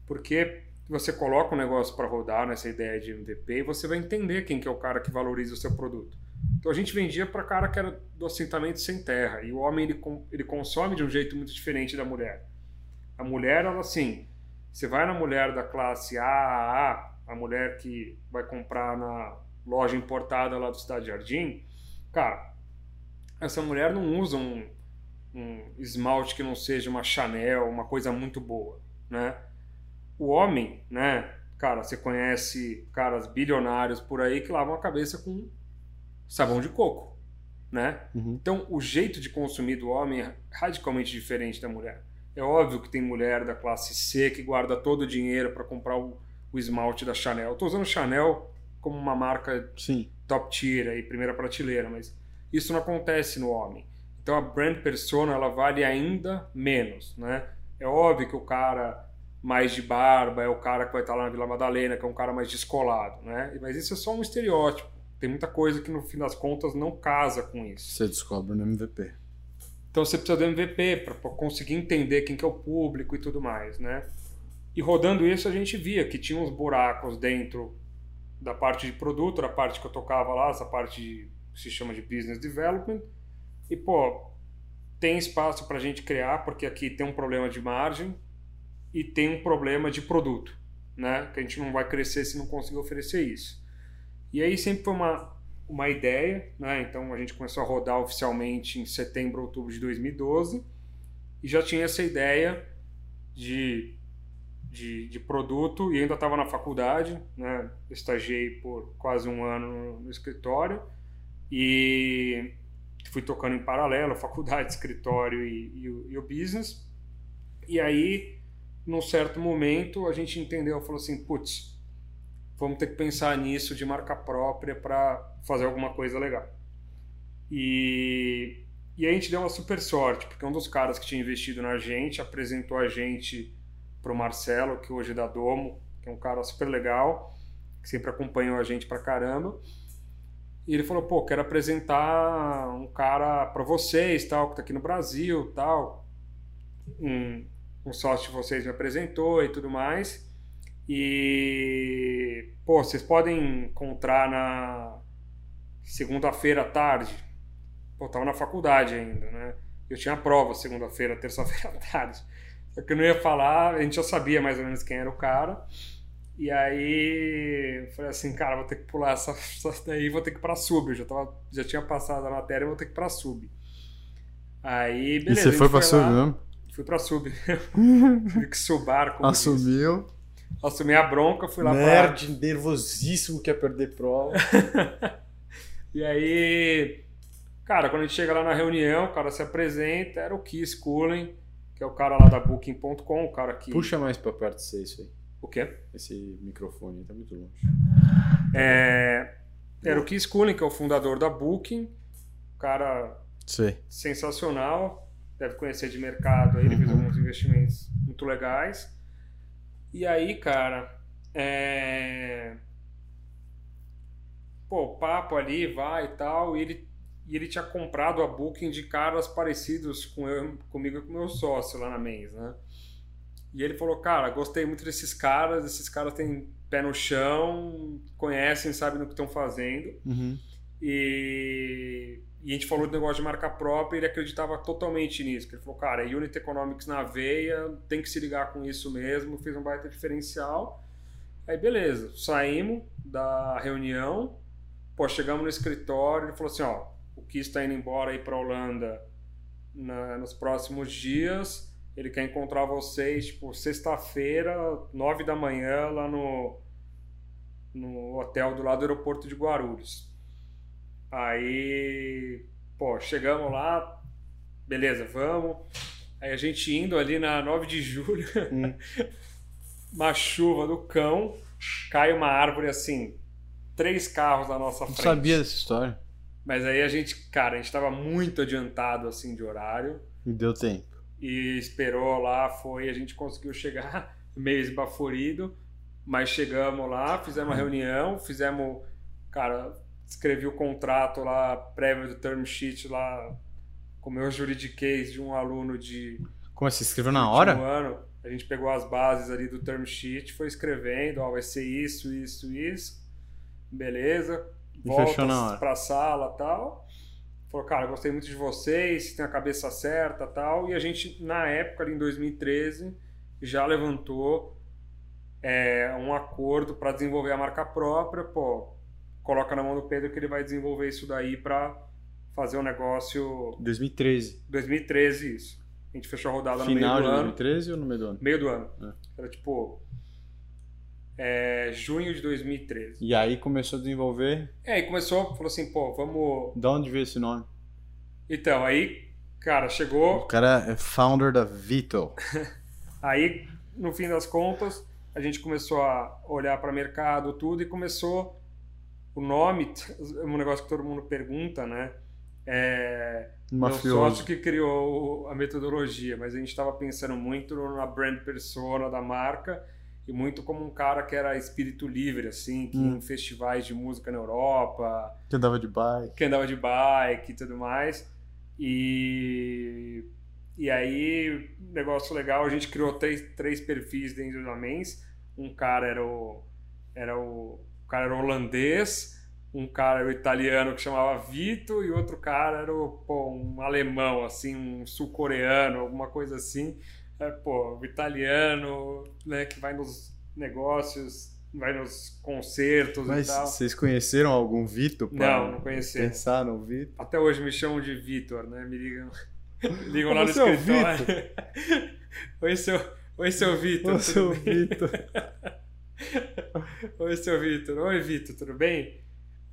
porque você coloca um negócio para rodar nessa ideia de MVP e você vai entender quem que é o cara que valoriza o seu produto. Então a gente vendia para cara que era do assentamento sem terra e o homem ele, ele consome de um jeito muito diferente da mulher. A mulher, ela assim, você vai na mulher da classe AAA, a mulher que vai comprar na loja importada lá do Cidade Jardim, cara, essa mulher não usa um, um esmalte que não seja uma Chanel, uma coisa muito boa, né? O homem, né? Cara, você conhece caras bilionários por aí que lavam a cabeça com sabão de coco, né? Uhum. Então, o jeito de consumir do homem é radicalmente diferente da mulher. É óbvio que tem mulher da classe C que guarda todo o dinheiro para comprar o, o esmalte da Chanel. Estou usando Chanel como uma marca Sim. top tier aí, primeira prateleira, mas isso não acontece no homem. Então a brand persona ela vale ainda menos, né? É óbvio que o cara mais de barba é o cara que vai estar lá na Vila Madalena, que é um cara mais descolado, né? Mas isso é só um estereótipo. Tem muita coisa que no fim das contas não casa com isso. Você descobre no MVP. Então você precisa do MVP para conseguir entender quem que é o público e tudo mais, né? E rodando isso a gente via que tinha uns buracos dentro da parte de produto, da parte que eu tocava lá, essa parte de, que se chama de business development. E pô, tem espaço para a gente criar porque aqui tem um problema de margem e tem um problema de produto, né? Que a gente não vai crescer se não conseguir oferecer isso. E aí sempre foi uma uma ideia, né? Então a gente começou a rodar oficialmente em setembro, outubro de 2012 e já tinha essa ideia de, de, de produto e ainda estava na faculdade, né? Estagiei por quase um ano no, escritório e fui tocando em paralelo, [laughs] faculdade, escritório e, e, e o business. E aí, num certo momento, a gente entendeu, falou assim, putz, vamos ter que pensar nisso de marca própria para fazer alguma coisa legal. E, e a gente deu uma super sorte, porque um dos caras que tinha investido na gente apresentou a gente para o Marcelo, que hoje é da Domo, que é um cara super legal, que sempre acompanhou a gente pra caramba. E ele falou, pô, quero apresentar um cara para vocês, tal, que tá aqui no Brasil, tal. Um, um sócio de vocês me apresentou e tudo mais. E, pô, vocês podem encontrar na segunda-feira à tarde. Pô, eu tava na faculdade ainda, né? Eu tinha prova segunda-feira, [laughs] terça-feira à tarde. Só que eu não ia falar, a gente já sabia mais ou menos quem era o cara. E aí, eu falei assim, cara, vou ter que pular essa, [laughs] essa daí, vou ter que ir pra sub. Eu já, tava, já tinha passado a matéria, vou ter que ir pra sub. Aí, beleza. e você foi pra sub mesmo? Fui pra sub. [laughs] Tive que subar. como. Assumiu. Assumi a bronca, fui lá Nerd, nervosíssimo, quer perder prova. pra... [laughs] E aí, cara, quando a gente chega lá na reunião, o cara se apresenta, era o Keith Cullen, que é o cara lá da Booking.com, o cara que... Puxa mais pra perto de você isso aí. O quê? Esse microfone aí tá muito longe. É, Era o Keith Cooling, que é o fundador da Booking. Cara Sei. sensacional. Deve conhecer de mercado. Aí ele fez Uhum. alguns investimentos muito legais. E aí, cara, é... Pô, papo ali, vai e tal. E ele, e ele tinha comprado a Booking de caras parecidos com eu, comigo e com meu sócio lá na Mens, né? E ele falou, cara, gostei muito desses caras. Esses caras têm pé no chão, conhecem, sabem no que estão fazendo. Uhum. E, e a gente falou do negócio de marca própria ele acreditava totalmente nisso. que Ele falou, cara, Unit Economics na veia, tem que se ligar com isso mesmo, fez um baita diferencial. Aí beleza, saímos da reunião, pô, chegamos no escritório, ele falou assim, ó, o Kiss está indo embora aí para Holanda na- nos próximos dias, ele quer encontrar vocês, tipo, sexta-feira, nove da manhã, lá no, no hotel do lado do aeroporto de Guarulhos. Aí, pô, chegamos lá, beleza, vamos. Aí a gente indo ali na 9 de julho, Hum. [laughs] uma chuva do cão, cai uma árvore assim, três carros na nossa Não frente. sabia dessa história. Mas aí a gente, cara, a gente tava muito adiantado assim de horário Me deu tempo. e esperou lá, foi, a gente conseguiu chegar [laughs] meio esbaforido, mas chegamos lá, fizemos uma reunião, fizemos, cara, escrevi o contrato lá, prévio do term sheet lá, com o meu juridiquês de um aluno de Como você escreveu na hora? ano. A gente pegou as bases ali do term sheet, foi escrevendo, ó, vai ser isso, isso, isso. Beleza. E Volta pra sala tal. Falou, cara, gostei muito de vocês, tem a cabeça certa tal. E a gente, na época, ali em 2013, já levantou é, um acordo para desenvolver a marca própria. Pô, coloca na mão do Pedro que ele vai desenvolver isso daí para fazer um negócio 2013. 2013 isso. A gente fechou a rodada no Final meio de do ano. 2013 ou no meio do ano? Meio do ano. É. Era tipo. é, junho de 2013. E aí começou a desenvolver. É, aí começou, falou assim, pô, vamos. De onde veio esse nome? Então, aí, cara, O chegou. cara é founder da Vito. [laughs] Aí, no fim das contas, a gente começou a olhar para mercado, tudo, e começou. O nome, um negócio que todo mundo pergunta, né? É, meu Mafioso. sócio que criou a metodologia, mas a gente estava pensando muito na brand persona da marca e muito como um cara que era espírito livre, assim, que Hum. em festivais de música na Europa, Que andava de bike. que andava de bike e tudo mais. E, e aí, negócio legal, a gente criou três, três perfis dentro da Mens. Um cara era o, era o, o cara era holandês, um cara era italiano que chamava Vito e outro cara era pô, um alemão, assim, um sul-coreano, alguma coisa assim. É, pô, o italiano, né, que vai nos negócios, vai nos concertos Mas e tal. vocês conheceram algum Vito? pra Não, não conheceram. Pensar no Vito? Até hoje me chamam de Vitor, né? Me ligam, [laughs] ligam lá no é o escritório. [laughs] Oi, seu, Oi, seu Vitor. Tudo seu bem? [laughs] Vito. [laughs] Oi, seu Vitor. Oi, Vitor, tudo bem?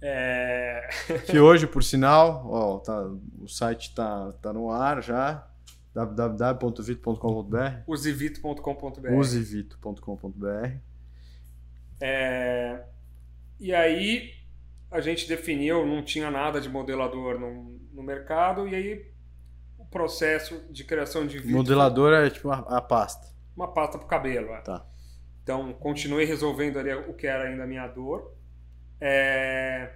É... [laughs] Que hoje, por sinal, ó, tá, o site tá, tá no ar já. www.vito.com.br Usevito.com.br usevito.com.br É, E aí a gente definiu, não tinha nada de modelador no, no mercado, e aí o processo de criação de vídeo Modelador é tipo a, a pasta. uma pasta para o cabelo. é. Tá. Então, continuei resolvendo ali o que era ainda a minha dor. É,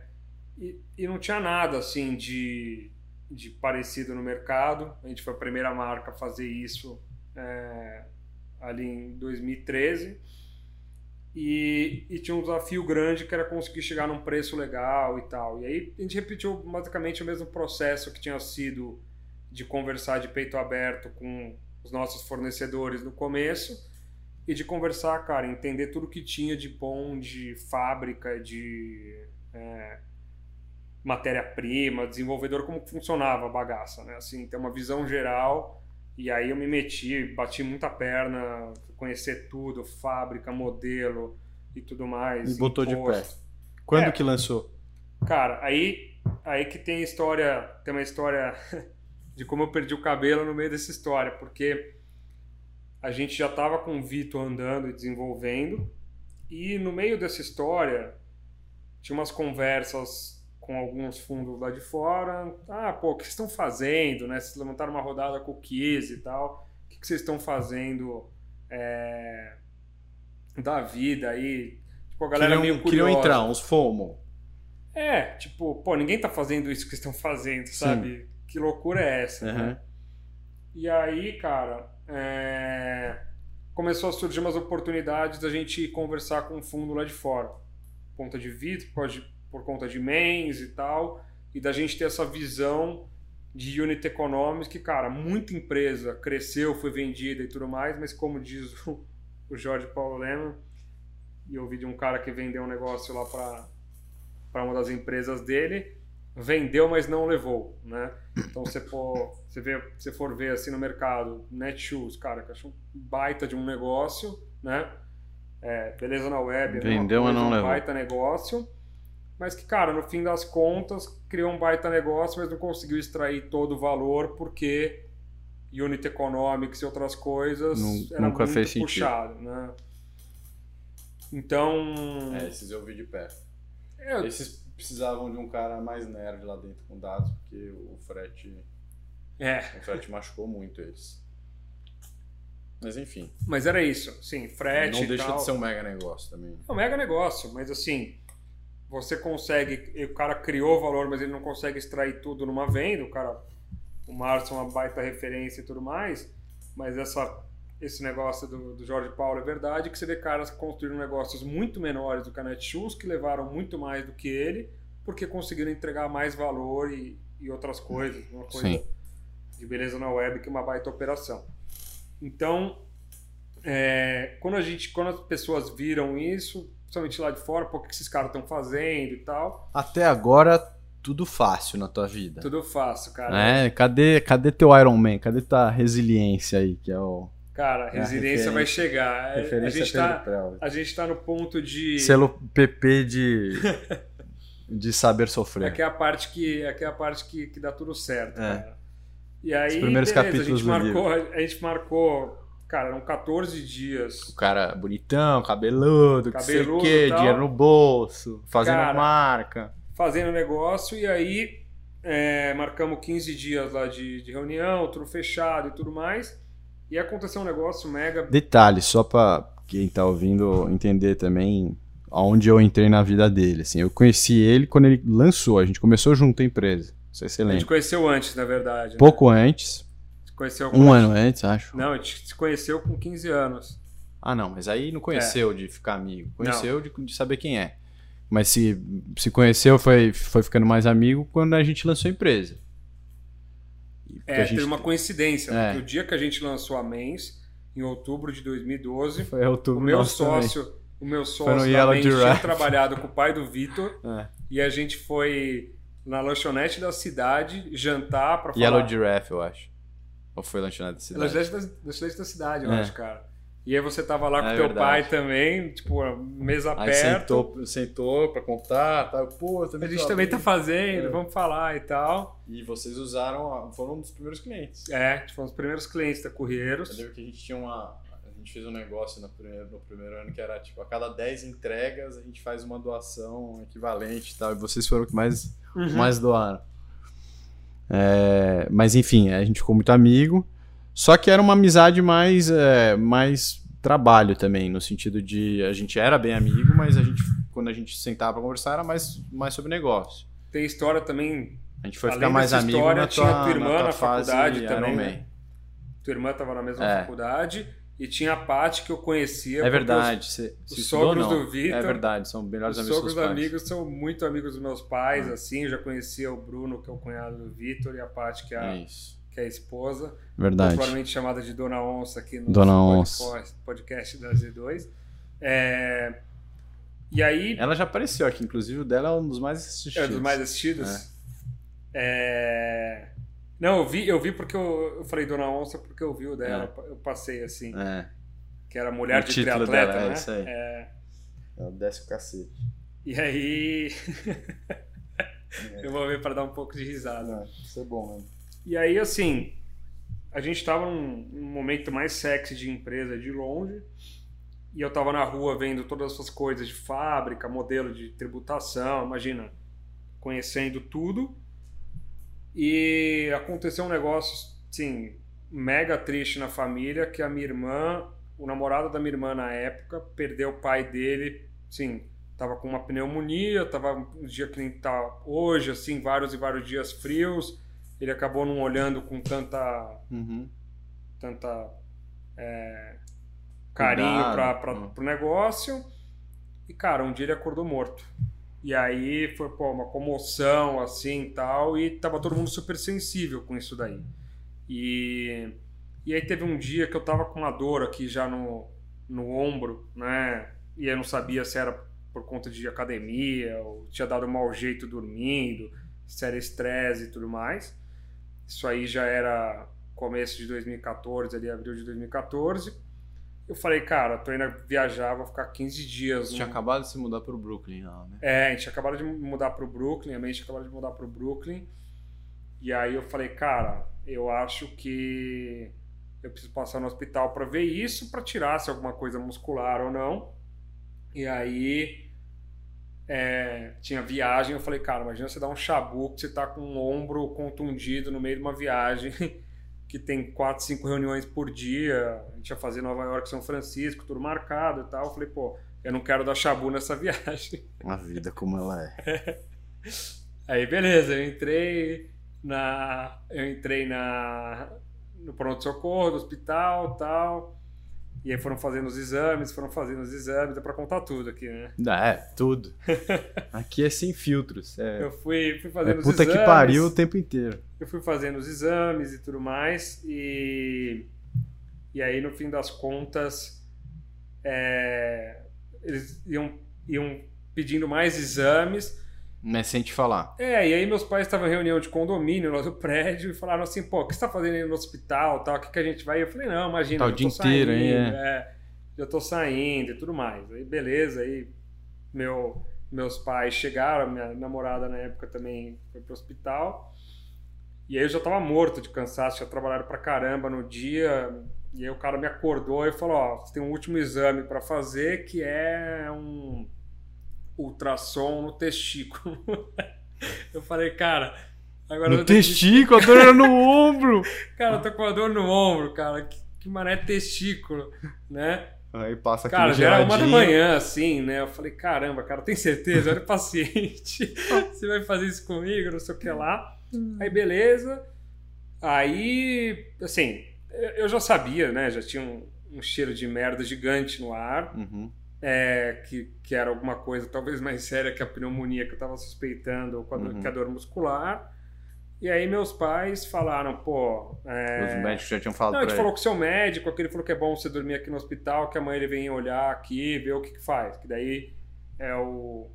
E, e não tinha nada assim de, de parecido no mercado. A gente foi a primeira marca a fazer isso é, ali em 2013. E, e tinha um desafio grande que era conseguir chegar num preço legal e tal. E aí a gente repetiu basicamente o mesmo processo que tinha sido de conversar de peito aberto com os nossos fornecedores no começo e de conversar, cara, entender tudo que tinha de bom de fábrica, de é, matéria-prima, desenvolvedor, como funcionava a bagaça, né? Assim, ter uma visão geral. E aí eu me meti, bati muita perna, conhecer tudo, fábrica, modelo e tudo mais. E botou de pé. imposto. Quando É. que lançou? Cara, aí, aí que tem história, tem uma história [laughs] de como eu perdi o cabelo no meio dessa história, porque a gente já estava com o Vitor andando e desenvolvendo, e no meio dessa história, tinha umas conversas com alguns fundos lá de fora. Ah, pô, o que vocês estão fazendo, né? Vocês levantaram uma rodada com o Kies e tal. O que vocês estão fazendo é, da vida aí? Tipo, a galera queriam, meio curiosa. queriam entrar, uns FOMO. É, tipo, pô, ninguém tá fazendo isso que estão fazendo, sabe? Que loucura é essa, Uhum. né? E aí, cara, é, começou a surgir umas oportunidades da gente conversar com um fundo lá de fora. Por conta de de- por conta de mens e tal, e da gente ter essa visão de unit economics que, cara, muita empresa cresceu, foi vendida e tudo mais, mas como diz o, o Jorge Paulo Lema, e eu ouvi de um cara que vendeu um negócio lá para uma das empresas dele, vendeu, mas não levou, né? Então você for, você vê, for ver assim no mercado, Netshoes, cara, que acho um baita de um negócio, né? É, beleza na web, é Vendeu, mas não um levou. baita negócio, mas que, cara, no fim das contas, criou um baita negócio, mas não conseguiu extrair todo o valor porque unit economics e outras coisas Nu- era nunca muito fez sentido. puxado, né? Então, É, esses eu vi de perto. eu- Esses precisavam de um cara mais nerd lá dentro com dados, porque o frete, é, o frete machucou muito eles. Mas enfim, mas era isso, sim, frete não deixa tal. de ser um mega negócio também. É um mega negócio, mas assim, você consegue, o cara criou valor, mas ele não consegue extrair tudo numa venda, o cara, o Márcio é uma baita referência e tudo mais, mas essa, esse negócio do, do Jorge Paulo é verdade, que você vê caras que construíram negócios muito menores do que a Netshoes, que levaram muito mais do que ele, porque conseguiram entregar mais valor e, e outras coisas, uma coisa Sim. de beleza na web que uma baita operação. Então, é, quando a gente, quando as pessoas viram isso, principalmente lá de fora, pô, o que esses caras estão fazendo e tal, Até agora, tudo fácil na tua vida. tudo faço, cara. É, cadê, cadê teu Iron Man? Cadê tua resiliência aí, que é o Cara, a É a resiliência vai referência- chegar. É, A gente, tá, Prel. a gente tá no ponto de. Selo PP de, [laughs] de saber sofrer. Aqui é a parte que, aqui é a parte que, que dá tudo certo, É. cara. E aí, Os primeiros beleza, capítulos a do gente marcou, a gente marcou, cara, eram 14 dias. O cara bonitão, cabeludo, que sei o Cabeludo quê, dinheiro no bolso, fazendo Cara, marca. fazendo negócio e aí é, marcamos 15 dias lá de, de reunião, tudo fechado e tudo mais. E aconteceu um negócio mega. Detalhe, só pra quem tá ouvindo entender também aonde eu entrei na vida dele. Assim, eu conheci ele quando ele lançou, a gente começou junto a empresa. Não sei se você A gente conheceu antes, na verdade. né? Pouco antes, Conheceu um ano antes, acho. Não, a gente se conheceu com 15 anos. Ah, não, mas aí não conheceu de ficar amigo. Conheceu de, de saber quem é. Mas se, se conheceu, foi, foi ficando mais amigo quando a gente lançou a empresa. É, gente teve uma coincidência, É. porque o dia que a gente lançou a Mens, em outubro de 2012, Foi outubro o meu nosso também. sócio, o meu sócio da Mens tinha trabalhado com o pai do Vitor [laughs] É. e a gente foi na lanchonete da cidade jantar para falar. Yellow Giraffe, eu acho. Ou foi lanchonete da cidade? Lanchonete da, lanchonete da cidade, eu É. acho, cara. E aí você tava lá com É teu verdade. pai também, tipo, a mesa Aí perto. sentou, sentou pra contar, tá? Pô, eu A gente também tá fazendo, É. vamos falar e tal. E vocês usaram, foram um dos primeiros clientes. É, tipo, os primeiros clientes da Eu Correiros. lembro que a gente tinha uma. A gente fez um negócio no primeiro, no primeiro ano que era tipo, a cada 10 entregas a gente faz uma doação equivalente e tal. E vocês foram os que mais, Uhum. mais doaram. É, mas enfim, a gente ficou muito amigo. Só que era uma amizade mais, é, mais trabalho também, no sentido de a gente era bem amigo, mas a gente, quando a gente sentava pra conversar, era mais, mais sobre negócio. Tem história também. A gente foi Além ficar mais amigo história, na tinha tua, tua irmã na tua na faculdade também, né? Tua irmã tava na mesma É. faculdade e tinha a Paty que eu conhecia. É verdade. Os você estudou, sogros não? do Vitor- É verdade, são Os, melhores os amigos sogros dos pais. amigos são muito amigos dos meus pais, Ah. assim. Eu já conhecia o Bruno, que é o cunhado do Vitor, e a Paty, que é a, É isso. Que é a esposa. Verdade. popularmente chamada de Dona Onça aqui no Dona podcast, podcast da Z2. É, E aí, Ela já apareceu aqui, inclusive o dela é um dos mais assistidos. é um dos mais assistidos. É, Não, eu vi, eu vi porque eu, eu falei Dona Onça porque eu vi o dela, eu passei assim, É, que era mulher O de título triatleta, dela, é né? isso aí. É, ela desce o cacete. E aí, [laughs] eu vou ver para dar um pouco de risada. isso é bom, né? E aí, assim, a gente estava num, num momento mais sexy de empresa de longe. e eu tava na rua vendo todas essas coisas de fábrica, modelo de tributação, imagina, conhecendo tudo. E aconteceu um negócio, sim, mega triste na família, que a minha irmã, o namorado da minha irmã na época, perdeu o pai dele, sim, tava com uma pneumonia, tava um dia que nem tá hoje, assim, vários e vários dias frios. Ele acabou não olhando com tanta Uhum. tanta é, carinho para Hum. o negócio. E, cara, um dia ele acordou morto. E aí foi pô, uma comoção assim e tal. E tava todo mundo super sensível com isso daí. E, e aí teve um dia que eu tava com uma dor aqui já no, no ombro, né? E eu não sabia se era por conta de academia, ou tinha dado um mau jeito dormindo, se era estresse e tudo mais. Isso aí já era começo de 2014, ali abril de 2014. Eu falei, cara, tô indo viajar, vou ficar 15 dias. Você tinha acabado de se mudar pro Brooklyn lá, né? é, a gente tinha acabado de mudar pro Brooklyn, a tinha acabado de mudar pro Brooklyn. E aí eu falei, cara, eu acho que eu preciso passar no hospital para ver isso, para tirar se é alguma coisa muscular ou não. E aí é, tinha viagem, eu falei, cara, imagina você dar um chabu que você tá com o ombro contundido no meio de uma viagem [laughs] que tem quatro, cinco reuniões por dia, a gente ia fazer Nova York, São Francisco, tudo marcado e tal. Eu falei, pô, eu não quero dar chabu nessa [laughs] viagem. A vida como ela é. [laughs] Aí beleza, eu entrei na eu entrei na no pronto socorro do hospital, tal. E aí foram fazendo os exames, foram fazendo os exames, é para contar tudo aqui, né? É, tudo. [laughs] Aqui é sem filtros. É, Eu fui, fui é fazendo os puta exames. que pariu o tempo inteiro. Eu fui fazendo os exames e tudo mais e e aí no fim das contas é, eles iam, iam pedindo mais exames Mas sem te falar. É, e aí meus pais estavam em reunião de condomínio lá do prédio e falaram assim, pô, o que você tá fazendo aí no hospital, tal, o que, que a gente vai? E eu falei, não, imagina, Tá o já dia inteiro, saindo, hein, é, já tô saindo e tudo mais. Aí beleza, aí meu, meus pais chegaram, minha namorada na época também foi pro hospital, e aí eu já tava morto de cansaço, tinha trabalhado pra caramba no dia, e aí o cara me acordou e falou, ó, você tem um último exame pra fazer que é um ultrassom no testículo. [laughs] Eu falei, cara, agora No que- testículo, a dor era no ombro. [laughs] Cara, eu tô com a dor no ombro, cara. Que, que mané testículo, né? Aí passa aquele Cara, já era uma da manhã, assim, né? Eu falei, caramba, cara, tem certeza? Olha o paciente. [laughs] Você vai fazer isso comigo, não sei o que lá. Aí, beleza. Aí, assim, eu- eu já sabia, né? Já tinha um, um cheiro de merda gigante no ar. Uhum. É, que, que era alguma coisa talvez mais séria que a pneumonia que eu estava suspeitando, ou com a dor- Uhum. que a dor muscular. E aí meus pais falaram, pô... é, Os médicos já tinham falado não, a gente falou com o seu médico, aquele falou que é bom você dormir aqui no hospital, que amanhã ele vem olhar aqui, ver o que, que faz. Que daí é o,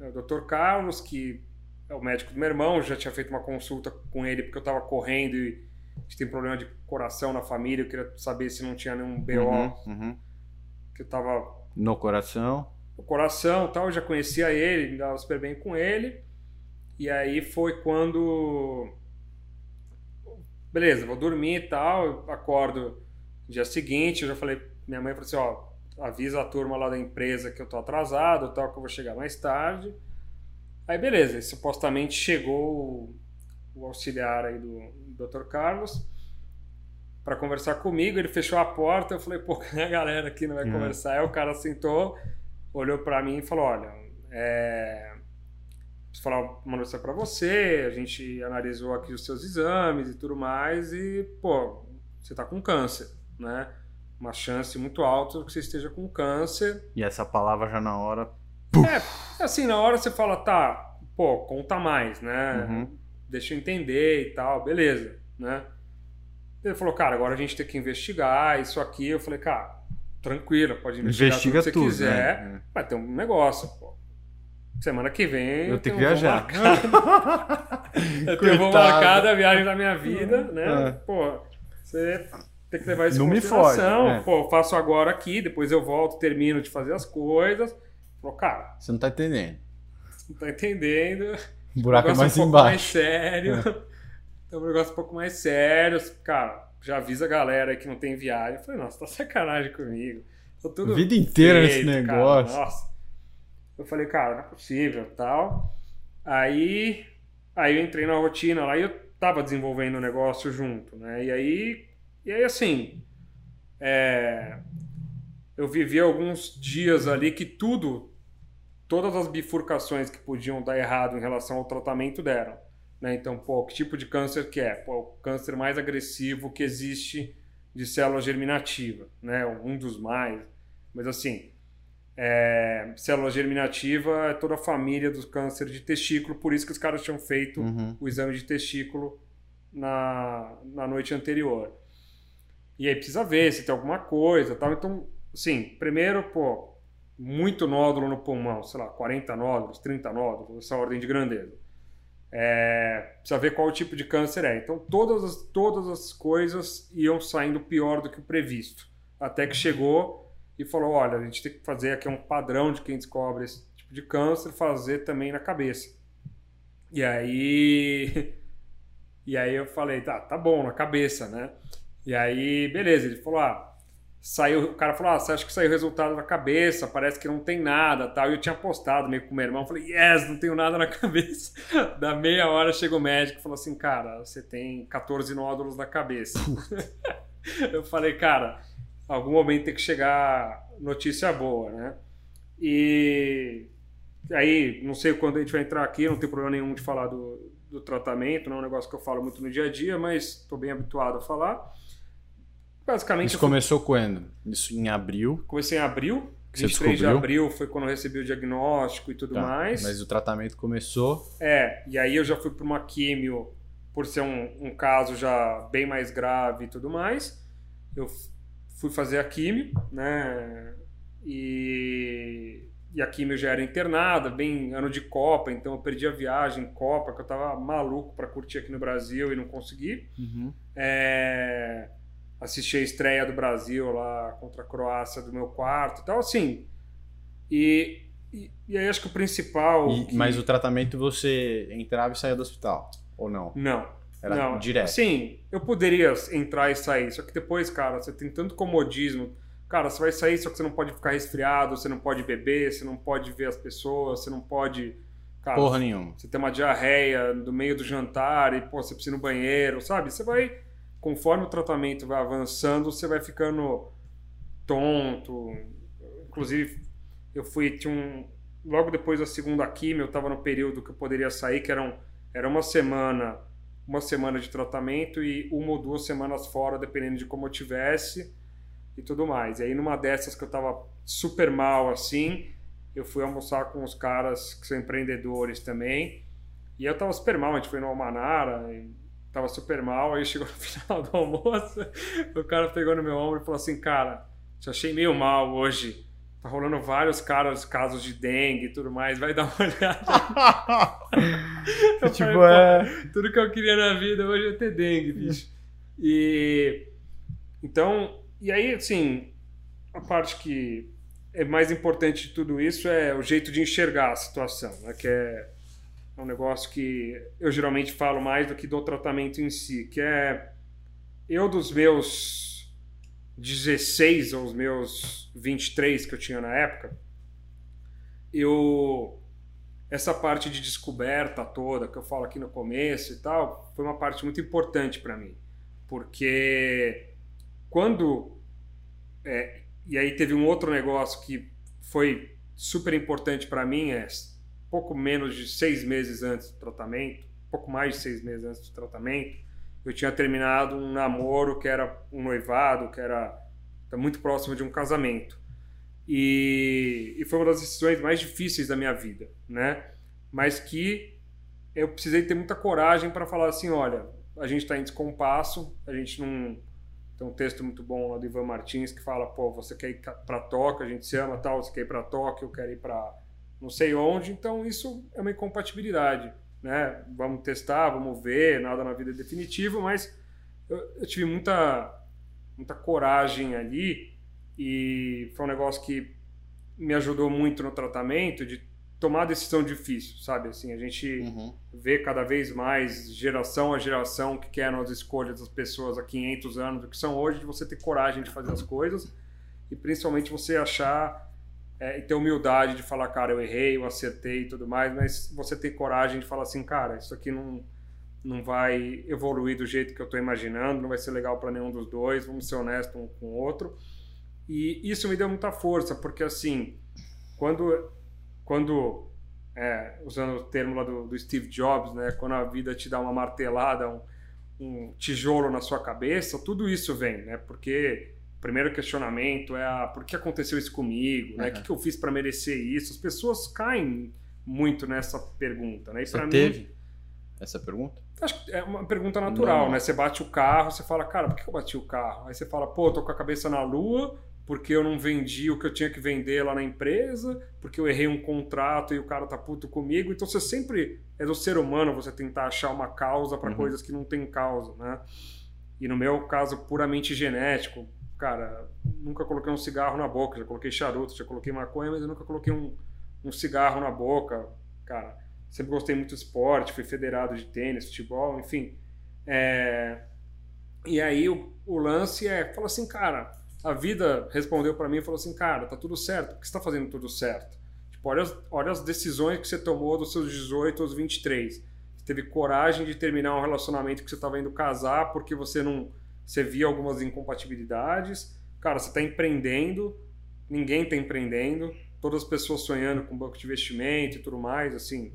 é o Dr. Carlos, que é o médico do meu irmão, já tinha feito uma consulta com ele porque eu estava correndo e a gente tem problema de coração na família, eu queria saber se não tinha nenhum BO Uhum, uhum. que eu tava No coração. o coração tal, eu já conhecia ele, me dava super bem com ele. E aí foi quando. Beleza, vou dormir e tal, acordo no dia seguinte, eu já falei, minha mãe falou assim, ó, avisa a turma lá da empresa que eu tô atrasado tal, que eu vou chegar mais tarde. Aí beleza, supostamente chegou o, o auxiliar aí do, do Dr. Carlos para conversar comigo, ele fechou a porta, eu falei, pô, [laughs] a galera aqui não vai Uhum. conversar. Aí o cara sentou, olhou para mim e falou, olha, é... preciso falar uma notícia para você, a gente analisou aqui os seus exames e tudo mais e, pô, você tá com câncer, né? Uma chance muito alta que você esteja com câncer. E essa palavra já na hora. É, assim, na hora você fala, tá, pô, conta mais, né? Uhum. Deixa eu entender e tal, beleza, né? Ele falou, cara, agora a gente tem que investigar isso aqui. Eu falei, cara, tranquilo, pode investigar Investiga tudo que tudo, você quiser, né? mas tem um negócio, pô. Semana que vem Eu tenho que viajar. [laughs] eu tenho um voo Coitado. marcado, a viagem da minha vida, né? É. Pô, você tem que levar isso Não em me consideração. fode, é. Pô, eu faço agora aqui, depois eu volto, termino de fazer as coisas. Falou, cara, Você não tá entendendo. não tá entendendo. O buraco é mais um pouco mais embaixo. sério. É um negócio um pouco mais sério. Cara, já avisa a galera aí que não tem viagem. Eu falei, nossa, tá sacanagem comigo. tô tudo Vida inteira nesse feito, cara. negócio. Nossa. Eu falei, cara, não é possível, tal. Aí, aí eu entrei na rotina lá e eu tava desenvolvendo o negócio junto, né? E aí, e aí assim, é, eu vivi alguns dias ali que tudo, todas as bifurcações que podiam dar errado em relação ao tratamento deram. Né? Então, pô, que tipo de câncer que é? Pô, o câncer mais agressivo que existe de célula germinativa, né? Um dos mais. Mas assim, é, célula germinativa é toda a família do câncer de testículo, por isso que os caras tinham feito Uhum. o exame de testículo na, na noite anterior. E aí precisa ver se tem alguma coisa tal. Então, assim, primeiro, pô, muito nódulo no pulmão, sei lá, 40 nódulos, 30 nódulos, essa ordem de grandeza. É, precisa ver qual tipo de câncer é. Então, todas as, todas as coisas iam saindo pior do que o previsto. Até que chegou e falou: olha, a gente tem que fazer aqui um padrão de quem descobre esse tipo de câncer, fazer também na cabeça. E aí. [laughs] E aí eu falei: tá, tá bom, na cabeça, né? E aí, beleza, ele falou: ah, saiu, o cara falou: ah, você acha que saiu o resultado na cabeça? Parece que não tem nada tal. E eu tinha postado meio com meu irmão, falei: yes, não tenho nada na [laughs] cabeça. Da meia hora chegou o médico e falou assim: cara, você tem 14 nódulos na cabeça. [laughs] eu falei: cara, algum momento tem que chegar notícia boa, né? E aí, não sei quando a gente vai entrar aqui, não tem problema nenhum de falar do, do tratamento, não é um negócio que eu falo muito no dia a dia, mas estou bem habituado a falar. Basicamente, Isso eu fui- começou quando? Isso em abril. comecei em abril, Você 23 de descobriu? abril foi quando eu recebi o diagnóstico e tudo Tá, mais. Mas o tratamento começou. É, e aí eu já fui para uma químio por ser um, um caso já bem mais grave e tudo mais. Eu fui fazer a químio, né? E, e a químio já era internada, bem ano de Copa, então eu perdi a viagem em Copa, que eu tava maluco para curtir aqui no Brasil e não consegui. É, assisti a estreia do Brasil lá contra a Croácia do meu quarto e tal, assim. E, e, e aí acho que o principal. E- que- Mas o tratamento você entrava e saía do hospital? Ou não? Não. Era não. direto. Sim, eu poderia entrar e sair, só que depois, cara, você tem tanto comodismo. Cara, você vai sair, só que você não pode ficar resfriado, você não pode beber, você não pode ver as pessoas, você não pode. Cara, Porra nenhuma. você tem uma diarreia no meio do jantar e, pô, você precisa ir no banheiro, sabe? Você vai, conforme o tratamento vai avançando, você vai ficando tonto. Inclusive, eu fui, tinha um, logo depois da segunda quimio, eu estava no período que eu poderia sair, que eram, era uma semana, uma semana de tratamento e uma ou duas semanas fora, dependendo de como eu tivesse e tudo mais. E aí, numa dessas que eu estava super mal, assim, eu fui almoçar com os caras que são empreendedores também. E eu tava super mal, a gente foi no Almanara, tava super mal, aí chegou [laughs] no final do almoço, o cara pegou no meu ombro e falou assim, cara, te achei meio mal hoje. Tá rolando vários caras, casos de dengue e tudo mais, vai dar uma olhada. [laughs] Eu tipo, falei, é. Tudo que eu queria na vida hoje é ter dengue, bicho. E então, e aí assim, a parte que é mais importante de tudo isso é o jeito de enxergar a situação, né? Que é um negócio que eu geralmente falo mais do que do tratamento em si, que é eu dos meus 16 aos meus 23 que eu tinha na época, eu essa parte de descoberta toda que eu falo aqui no começo e tal, foi uma parte muito importante para mim, porque quando é, e aí teve um outro negócio que foi super importante para mim, é pouco menos de seis meses antes do tratamento, pouco mais de seis meses antes do tratamento, eu tinha terminado um namoro que era um noivado, que era tá muito próximo de um casamento. E, e foi uma das decisões mais difíceis da minha vida, né? Mas que eu precisei ter muita coragem para falar assim, olha, a gente está em descompasso, a gente não tem um texto muito bom lá do Ivan Martins que fala, pô, você quer ir para Tóquio, a gente se ama, tal, você quer ir para Tóquio, eu quero ir para não sei onde, então isso é uma incompatibilidade, né? Vamos testar, vamos ver, nada na vida é definitivo, mas eu, eu tive muita muita coragem ali e foi um negócio que me ajudou muito no tratamento de tomar decisão difícil, sabe? Assim, a gente Uhum. vê cada vez mais geração a geração que eram as escolhas das pessoas há 500 anos, do que são hoje, de você ter coragem de fazer as coisas. e principalmente você achar é, e ter humildade de falar, cara, eu errei, eu acertei e tudo mais, mas você ter coragem de falar assim, cara, isso aqui não, não vai evoluir do jeito que eu estou imaginando, não vai ser legal para nenhum dos dois, vamos ser honestos um com o outro. E isso me deu muita força, porque assim, quando, quando é, usando o termo lá do, do, Steve Jobs, né, quando a vida te dá uma martelada, um, um tijolo na sua cabeça, tudo isso vem, né? Porque primeiro questionamento é a, por que aconteceu isso comigo, né? O que, que, eu fiz para merecer isso? As pessoas caem muito nessa pergunta, né? E você teve mim, essa pergunta? Acho que é uma pergunta natural, Não. né? Você bate o carro, você fala, cara, por que eu bati o carro? Aí você fala, pô, tô com a cabeça na lua, porque eu não vendi o que eu tinha que vender lá na empresa, porque eu errei um contrato e o cara tá puto comigo. Então você sempre é do ser humano você tentar achar uma causa para uhum. coisas que não tem causa, né? E no meu caso puramente genético, cara, nunca coloquei um cigarro na boca, já coloquei charuto, já coloquei maconha, mas eu nunca coloquei um, um cigarro na boca, cara. Sempre gostei muito de esporte, fui federado de tênis, futebol, enfim. É... E aí o, o lance é, fala assim, cara, a vida respondeu para mim e falou assim, cara, tá tudo certo, por que você tá fazendo tudo certo? Tipo, olha as, olha as decisões que você tomou dos seus 18 aos 23. Você teve coragem de terminar um relacionamento que você estava indo casar porque você não você via algumas incompatibilidades. Cara, você está empreendendo, ninguém está empreendendo, todas as pessoas sonhando com banco de investimento e tudo mais, assim,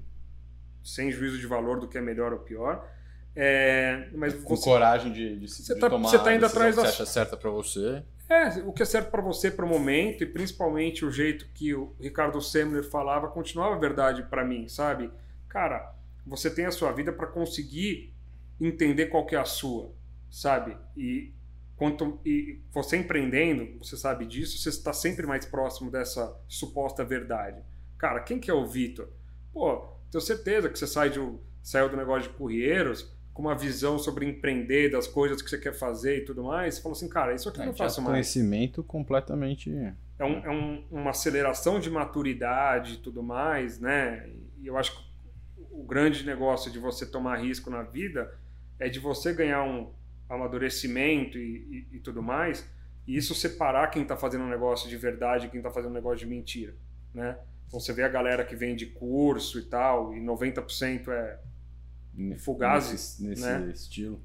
sem juízo de valor do que é melhor ou pior. É, mas com você, coragem de, de, você de tá, tomar você tá indo atrás da que acha certa para você. É, o que é certo para você para o momento e principalmente o jeito que o Ricardo Semler falava continuava verdade para mim, sabe? Cara, você tem a sua vida para conseguir entender qual que é a sua, sabe? E quanto e você empreendendo, você sabe disso, você está sempre mais próximo dessa suposta verdade. Cara, quem que é o Vitor? Pô, tenho certeza que você sai de, saiu do negócio de currieiros com uma visão sobre empreender, das coisas que você quer fazer e tudo mais, você falou assim, cara, isso aqui eu não faço mais. Conhecimento completamente. É, um, é um, uma aceleração de maturidade e tudo mais, né? E eu acho que o grande negócio de você tomar risco na vida é de você ganhar um amadurecimento e, e, e tudo mais, e isso separar quem está fazendo um negócio de verdade e quem está fazendo um negócio de mentira, né? Então você vê a galera que vende curso e tal, e 90% é Fugazi, nesse, nesse né? estilo.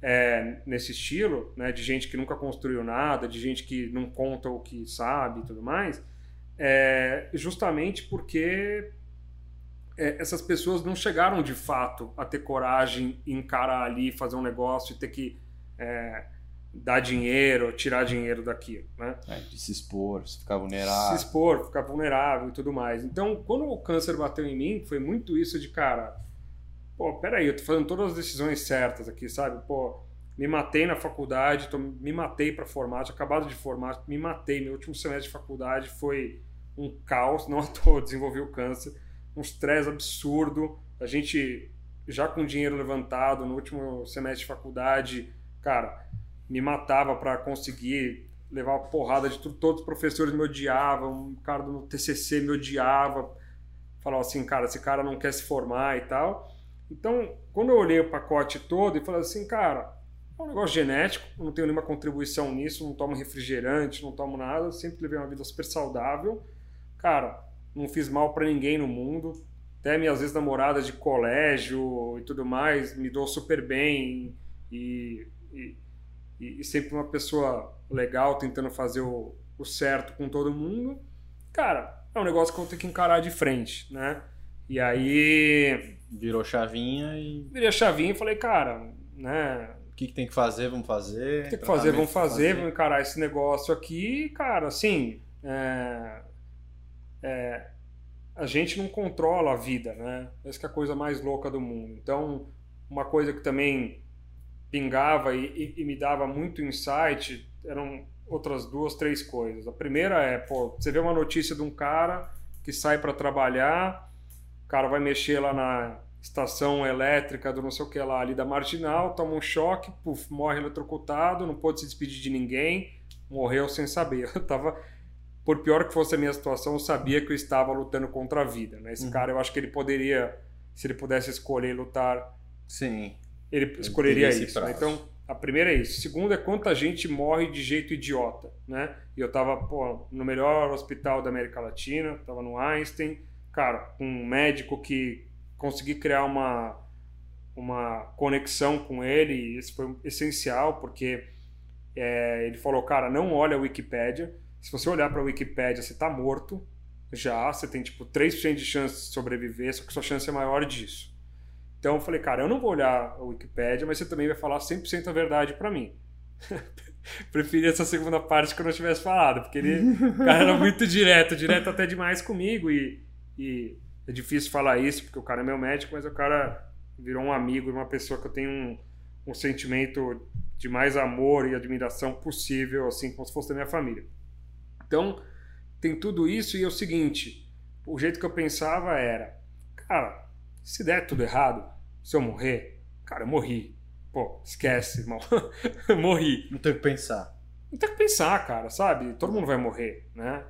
É, nesse estilo, né, de gente que nunca construiu nada, de gente que não conta o que sabe e tudo mais, é justamente porque é, essas pessoas não chegaram de fato a ter coragem em encarar ali, fazer um negócio e ter que é, dar dinheiro, tirar dinheiro daquilo, né? É, de se expor, se ficar vulnerável. Se expor, ficar vulnerável e tudo mais. Então, quando o câncer bateu em mim, foi muito isso de, cara, pô, peraí, eu tô fazendo todas as decisões certas aqui, sabe? Pô, me matei na faculdade, tô, me matei para formar, tinha acabado de formar, me matei. Meu último semestre de faculdade foi um caos, [laughs] não à toa desenvolvi o câncer, um estresse absurdo. A gente já com dinheiro levantado no último semestre de faculdade, cara, me matava para conseguir levar uma porrada de tudo. Todos os professores me odiavam, o cara do TCC me odiava. Falava assim, cara, esse cara não quer se formar e tal. Então, quando eu olhei o pacote todo e falei assim, cara, é um negócio genético, não tenho nenhuma contribuição nisso, não tomo refrigerante, não tomo nada, sempre levei uma vida super saudável. Cara, não fiz mal para ninguém no mundo. Até minhas vezes namoradas de colégio e tudo mais, me dou super bem e, e, e sempre uma pessoa legal tentando fazer o, o certo com todo mundo. Cara, é um negócio que eu tenho que encarar de frente, né? E aí Virou chavinha e. Virei a chavinha e falei, cara, né? O que, que tem que fazer, vamos fazer. O que tem que fazer, vamos fazer, fazer, vamos encarar esse negócio aqui. Cara, assim. É, é, a gente não controla a vida, né? Essa é a coisa mais louca do mundo. Então, uma coisa que também pingava e, e, e me dava muito insight eram outras duas, três coisas. A primeira é, pô, você vê uma notícia de um cara que sai para trabalhar cara vai mexer lá na estação elétrica do não sei o que lá ali da Marginal, toma um choque, puf, morre eletrocutado, não pôde se despedir de ninguém, morreu sem saber. Eu [laughs] tava por pior que fosse a minha situação, eu sabia que eu estava lutando contra a vida, né? Esse uhum. cara, eu acho que ele poderia, se ele pudesse escolher lutar, sim, ele, ele escolheria isso. Né? Então, a primeira é isso. Segunda é quanta gente morre de jeito idiota, né? E eu tava, pô, no melhor hospital da América Latina, tava no Einstein, cara, um médico que consegui criar uma, uma conexão com ele, e isso foi essencial, porque é, ele falou, cara, não olha a Wikipédia, se você olhar para a Wikipédia, você tá morto, já, você tem tipo 3% de chance de sobreviver, só que sua chance é maior disso. Então eu falei, cara, eu não vou olhar a Wikipédia, mas você também vai falar 100% a verdade para mim. [laughs] Preferi essa segunda parte que eu não tivesse falado, porque ele, cara era muito direto, direto até demais comigo e, e é difícil falar isso porque o cara é meu médico, mas o cara virou um amigo uma pessoa que eu tenho um, um sentimento de mais amor e admiração possível, assim como se fosse da minha família. Então, tem tudo isso e é o seguinte, o jeito que eu pensava era, cara, se der tudo errado, se eu morrer, cara, eu morri. Pô, esquece, irmão. [laughs] morri. Não tem o que pensar. Não tem o que pensar, cara, sabe? Todo mundo vai morrer, né?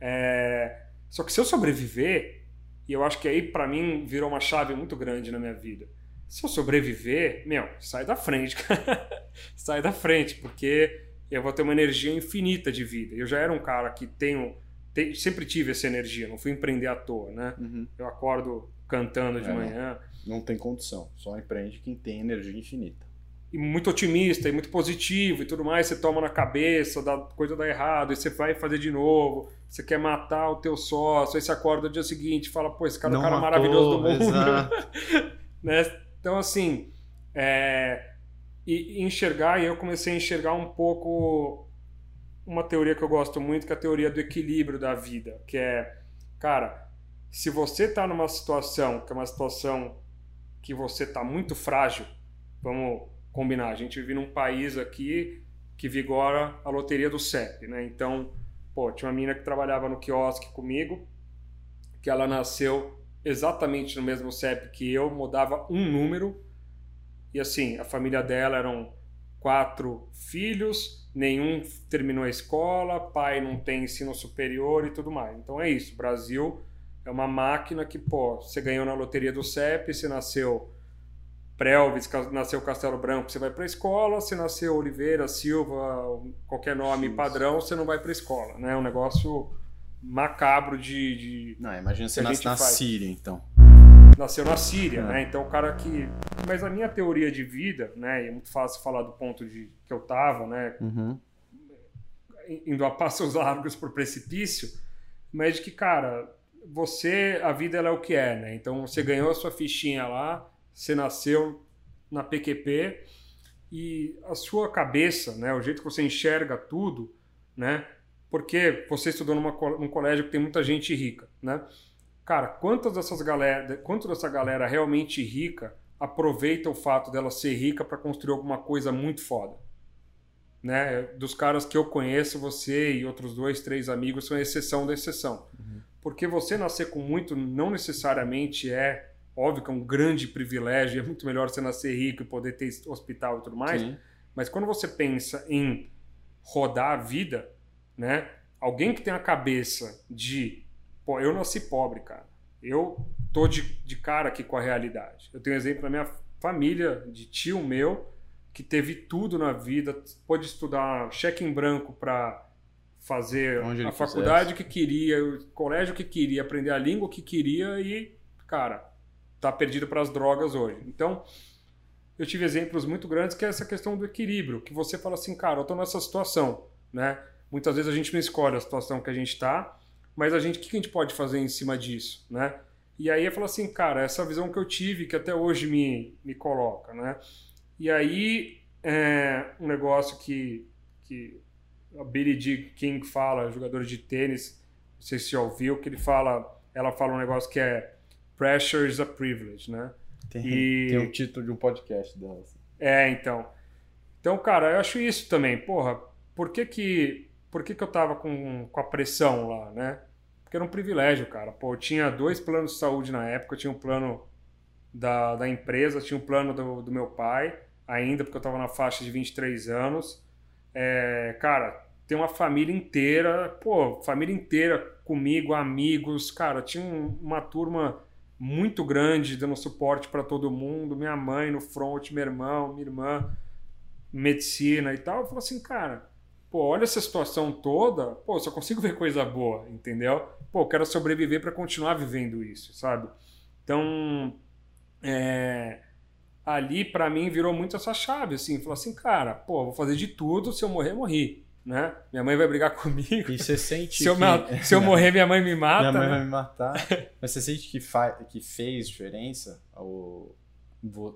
É... Só que se eu sobreviver, e eu acho que aí para mim virou uma chave muito grande na minha vida. Se eu sobreviver, meu, sai da frente, [laughs] cara. sai da frente, porque eu vou ter uma energia infinita de vida. Eu já era um cara que tenho, te, sempre tive essa energia, não fui empreender à toa, né? Uhum. Eu acordo cantando de é, manhã. Não, não tem condição, só empreende quem tem energia infinita. E muito otimista e muito positivo e tudo mais, você toma na cabeça, dá, coisa dá errado, e você vai fazer de novo, você quer matar o teu sócio, aí você acorda no dia seguinte e fala, pô, esse cara é o cara matou, maravilhoso do mundo. [laughs] né? Então, assim, é, e enxergar, e eu comecei a enxergar um pouco uma teoria que eu gosto muito, que é a teoria do equilíbrio da vida, que é, cara, se você está numa situação que é uma situação que você está muito frágil, vamos combinar, a gente vive num país aqui que vigora a loteria do CEP, né? Então, pô, tinha uma menina que trabalhava no quiosque comigo, que ela nasceu exatamente no mesmo CEP que eu, mudava um número, e assim, a família dela eram quatro filhos, nenhum terminou a escola, pai não tem ensino superior e tudo mais. Então é isso, Brasil é uma máquina que, pô, você ganhou na loteria do CEP, você nasceu Prelvis, nasceu Castelo Branco, você vai para a escola, se nasceu Oliveira, Silva, qualquer nome padrão, você não vai para a escola, né? É um negócio macabro de... de não, imagina você nasce na faz. Síria, então. Nasceu na Síria, é. né? Então o cara que... Mas a minha teoria de vida, né? E é muito fácil falar do ponto de que eu tava, né? Uhum. Indo a passos [laughs] largos por precipício, mas de que, cara, você, a vida ela é o que é, né? Então você ganhou a sua fichinha lá, você nasceu na PQP e a sua cabeça, né, o jeito que você enxerga tudo, né? Porque você estudou numa, num colégio que tem muita gente rica, né? Cara, quantas dessas galera, quanto dessa galera realmente rica aproveita o fato dela ser rica para construir alguma coisa muito foda? Né? Dos caras que eu conheço, você e outros dois, três amigos são exceção da exceção. Uhum. Porque você nascer com muito não necessariamente é, óbvio que é um grande privilégio, é muito melhor você nascer rico e poder ter hospital e tudo mais. Sim. Mas quando você pensa em rodar a vida, né? Alguém que tem a cabeça de, pô, eu nasci pobre, cara. Eu tô de, de cara aqui com a realidade. Eu tenho um exemplo da minha família, de tio meu, que teve tudo na vida, pôde estudar cheque em branco para fazer a faculdade que queria, o colégio que queria, aprender a língua que queria e, cara, tá perdido para as drogas hoje. Então, eu tive exemplos muito grandes que é essa questão do equilíbrio, que você fala assim, cara, eu tô nessa situação, né? Muitas vezes a gente não escolhe a situação que a gente está, mas a gente, o que a gente pode fazer em cima disso, né? E aí eu falo assim, cara, essa visão que eu tive, que até hoje me, me coloca, né? E aí, é um negócio que, que a Billie Jean King fala, jogadora de tênis, não sei se já ouviu, que ele fala, ela fala um negócio que é Pressure is a privilege, né? Tem, e... tem um título de um podcast dela. Assim. É, então. Então, cara, eu acho isso também. Porra, por que que, por que, que eu tava com, com a pressão lá, né? Porque era um privilégio, cara. Pô, eu tinha dois planos de saúde na época. Eu tinha um plano da, da empresa, tinha um plano do, do meu pai, ainda, porque eu tava na faixa de 23 anos. É, cara, tem uma família inteira, pô, família inteira comigo, amigos, cara, tinha uma turma muito grande dando suporte para todo mundo, minha mãe no front, meu irmão, minha irmã, medicina e tal, eu falo assim, cara, pô, olha essa situação toda, pô, só consigo ver coisa boa, entendeu? Pô, eu quero sobreviver para continuar vivendo isso, sabe? Então, é, ali para mim virou muito essa chave, assim, falou assim, cara, pô, vou fazer de tudo, se eu morrer, morri. Né? Minha mãe vai brigar [laughs] comigo. E você sente se, eu, que... se eu [laughs] morrer, minha mãe me mata. Minha mãe né? vai me matar. Mas você sente que, fa... que fez diferença o...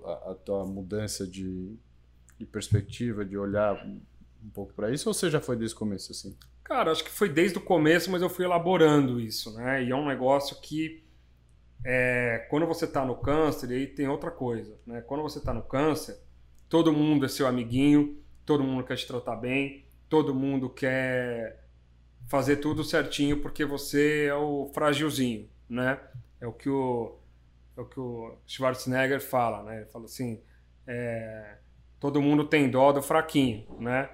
a, a tua mudança de... de perspectiva, de olhar um pouco para isso? Ou você já foi desde o começo assim? Cara, acho que foi desde o começo, mas eu fui elaborando isso, né? E é um negócio que é, quando você está no câncer, aí tem outra coisa, né? Quando você está no câncer, todo mundo é seu amiguinho, todo mundo quer te tratar bem, todo mundo quer fazer tudo certinho porque você é o fragilzinho, né? É o que o, é o, que o Schwarzenegger fala, né? Ele fala assim, é, todo mundo tem dó do fraquinho, né?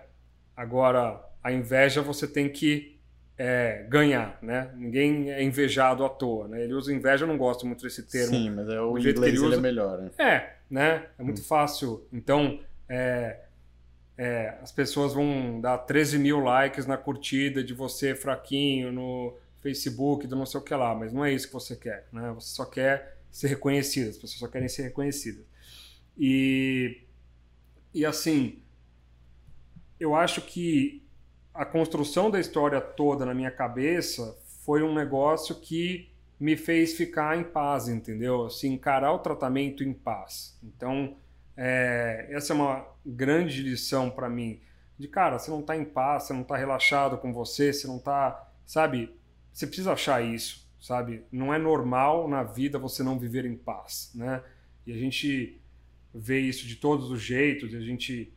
Agora, a inveja você tem que é, ganhar, né? Ninguém é invejado à toa, né? Ele usa inveja, eu não gosto muito desse termo. Sim, mas é o jeito que ele, usa. é melhor, né? É, né? É muito hum. fácil. Então, é, é, as pessoas vão dar 13 mil likes na curtida de você fraquinho no Facebook, do não sei o que lá, mas não é isso que você quer, né? Você só quer ser reconhecido, as pessoas só querem ser reconhecidas. E, e assim, eu acho que a construção da história toda na minha cabeça foi um negócio que me fez ficar em paz, entendeu? Assim, encarar o tratamento em paz. Então, é, essa é uma grande lição para mim. De cara, você não está em paz, você não está relaxado com você, você não está, sabe? Você precisa achar isso, sabe? Não é normal na vida você não viver em paz, né? E a gente vê isso de todos os jeitos, a gente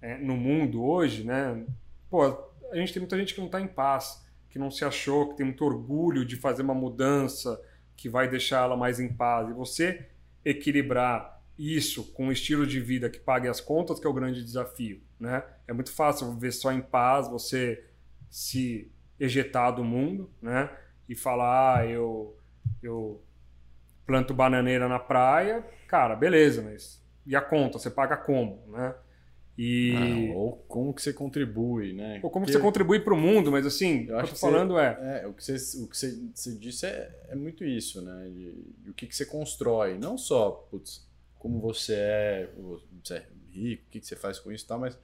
é, no mundo hoje, né? Pô, a gente tem muita gente que não está em paz, que não se achou, que tem muito orgulho de fazer uma mudança que vai deixar ela mais em paz. E você equilibrar isso com um estilo de vida que pague as contas, que é o grande desafio. Né? É muito fácil viver só em paz, você se ejetar do mundo né? e falar, ah, eu, eu planto bananeira na praia, cara, beleza, mas e a conta? Você paga como? Né? E... Ah, ou como que você contribui, né? Ou como Porque... você contribui para o mundo, mas assim, eu o que eu tô falando você, é... é... O que você, o que você, você disse é, é muito isso, né? De, de, o que, que você constrói. Não só, putz, como você é, você é rico, o que, que você faz com isso e tal, mas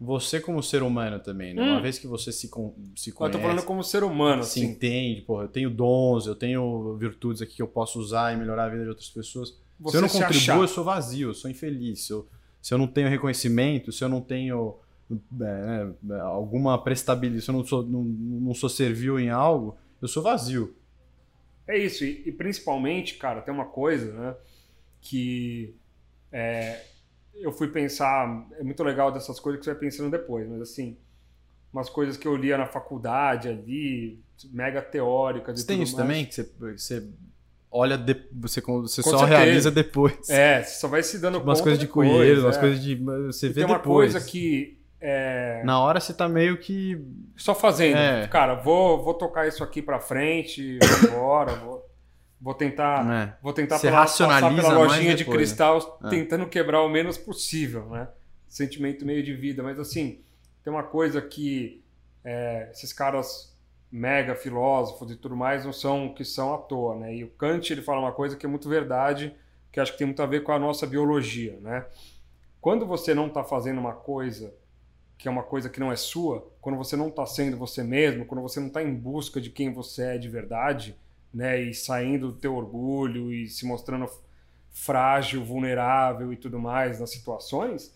você como ser humano também, né? Hum. Uma vez que você se, se conhece... Eu tô falando como ser humano, Se assim. entende, porra, eu tenho dons, eu tenho virtudes aqui que eu posso usar e melhorar a vida de outras pessoas. Você se eu não contribuo, achar. eu sou vazio, eu sou infeliz, eu se eu não tenho reconhecimento, se eu não tenho é, é, alguma prestabilidade, se eu não sou, não, não sou servil em algo, eu sou vazio. É isso, e, e principalmente, cara, tem uma coisa, né, que é, eu fui pensar, é muito legal dessas coisas que você vai pensando depois, mas assim, umas coisas que eu lia na faculdade ali, mega teóricas. Você tem isso mais. também? Que você, você olha, de, você, você só certeza. realiza depois. É, você só vai se dando tipo, umas conta. coisas de coelho, é. umas coisas de. Você e vê tem uma depois. coisa que. É... Na hora você tá meio que. Só fazendo. É. Cara, vou, vou tocar isso aqui pra frente, vou embora, vou. Vou tentar, é. vou tentar Você racionaliza pela lojinha de depois, cristal, né? tentando quebrar o menos possível, né? Sentimento meio de vida. Mas assim, tem uma coisa que é, esses caras mega filósofos e tudo mais não são que são à toa, né? E o Kant ele fala uma coisa que é muito verdade, que acho que tem muito a ver com a nossa biologia, né? Quando você não está fazendo uma coisa que é uma coisa que não é sua, quando você não está sendo você mesmo, quando você não está em busca de quem você é de verdade, né? E saindo do teu orgulho e se mostrando frágil, vulnerável e tudo mais nas situações,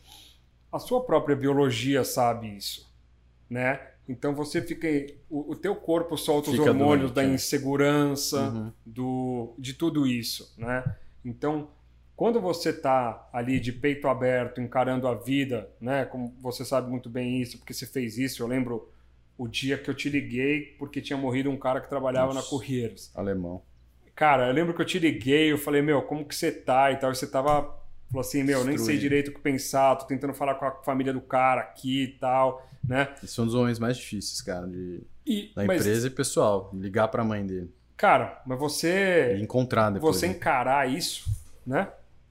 a sua própria biologia sabe isso, né? Então você fica. O, o teu corpo solta fica os hormônios doente, da é. insegurança, uhum. do, de tudo isso. Né? Então, quando você está ali de peito aberto, encarando a vida, né? Como você sabe muito bem isso, porque você fez isso, eu lembro o dia que eu te liguei porque tinha morrido um cara que trabalhava Nossa, na Correios. Alemão. Cara, eu lembro que eu te liguei, eu falei, meu, como que você tá e tal. E você tava. Falou assim, meu, nem sei direito o que pensar, tô tentando falar com a família do cara aqui e tal né? Esse é um dos homens mais difíceis, cara, de, e, da mas, empresa e pessoal. Ligar para a mãe dele. Cara, mas você. E encontrar depois. Você né? encarar isso, né?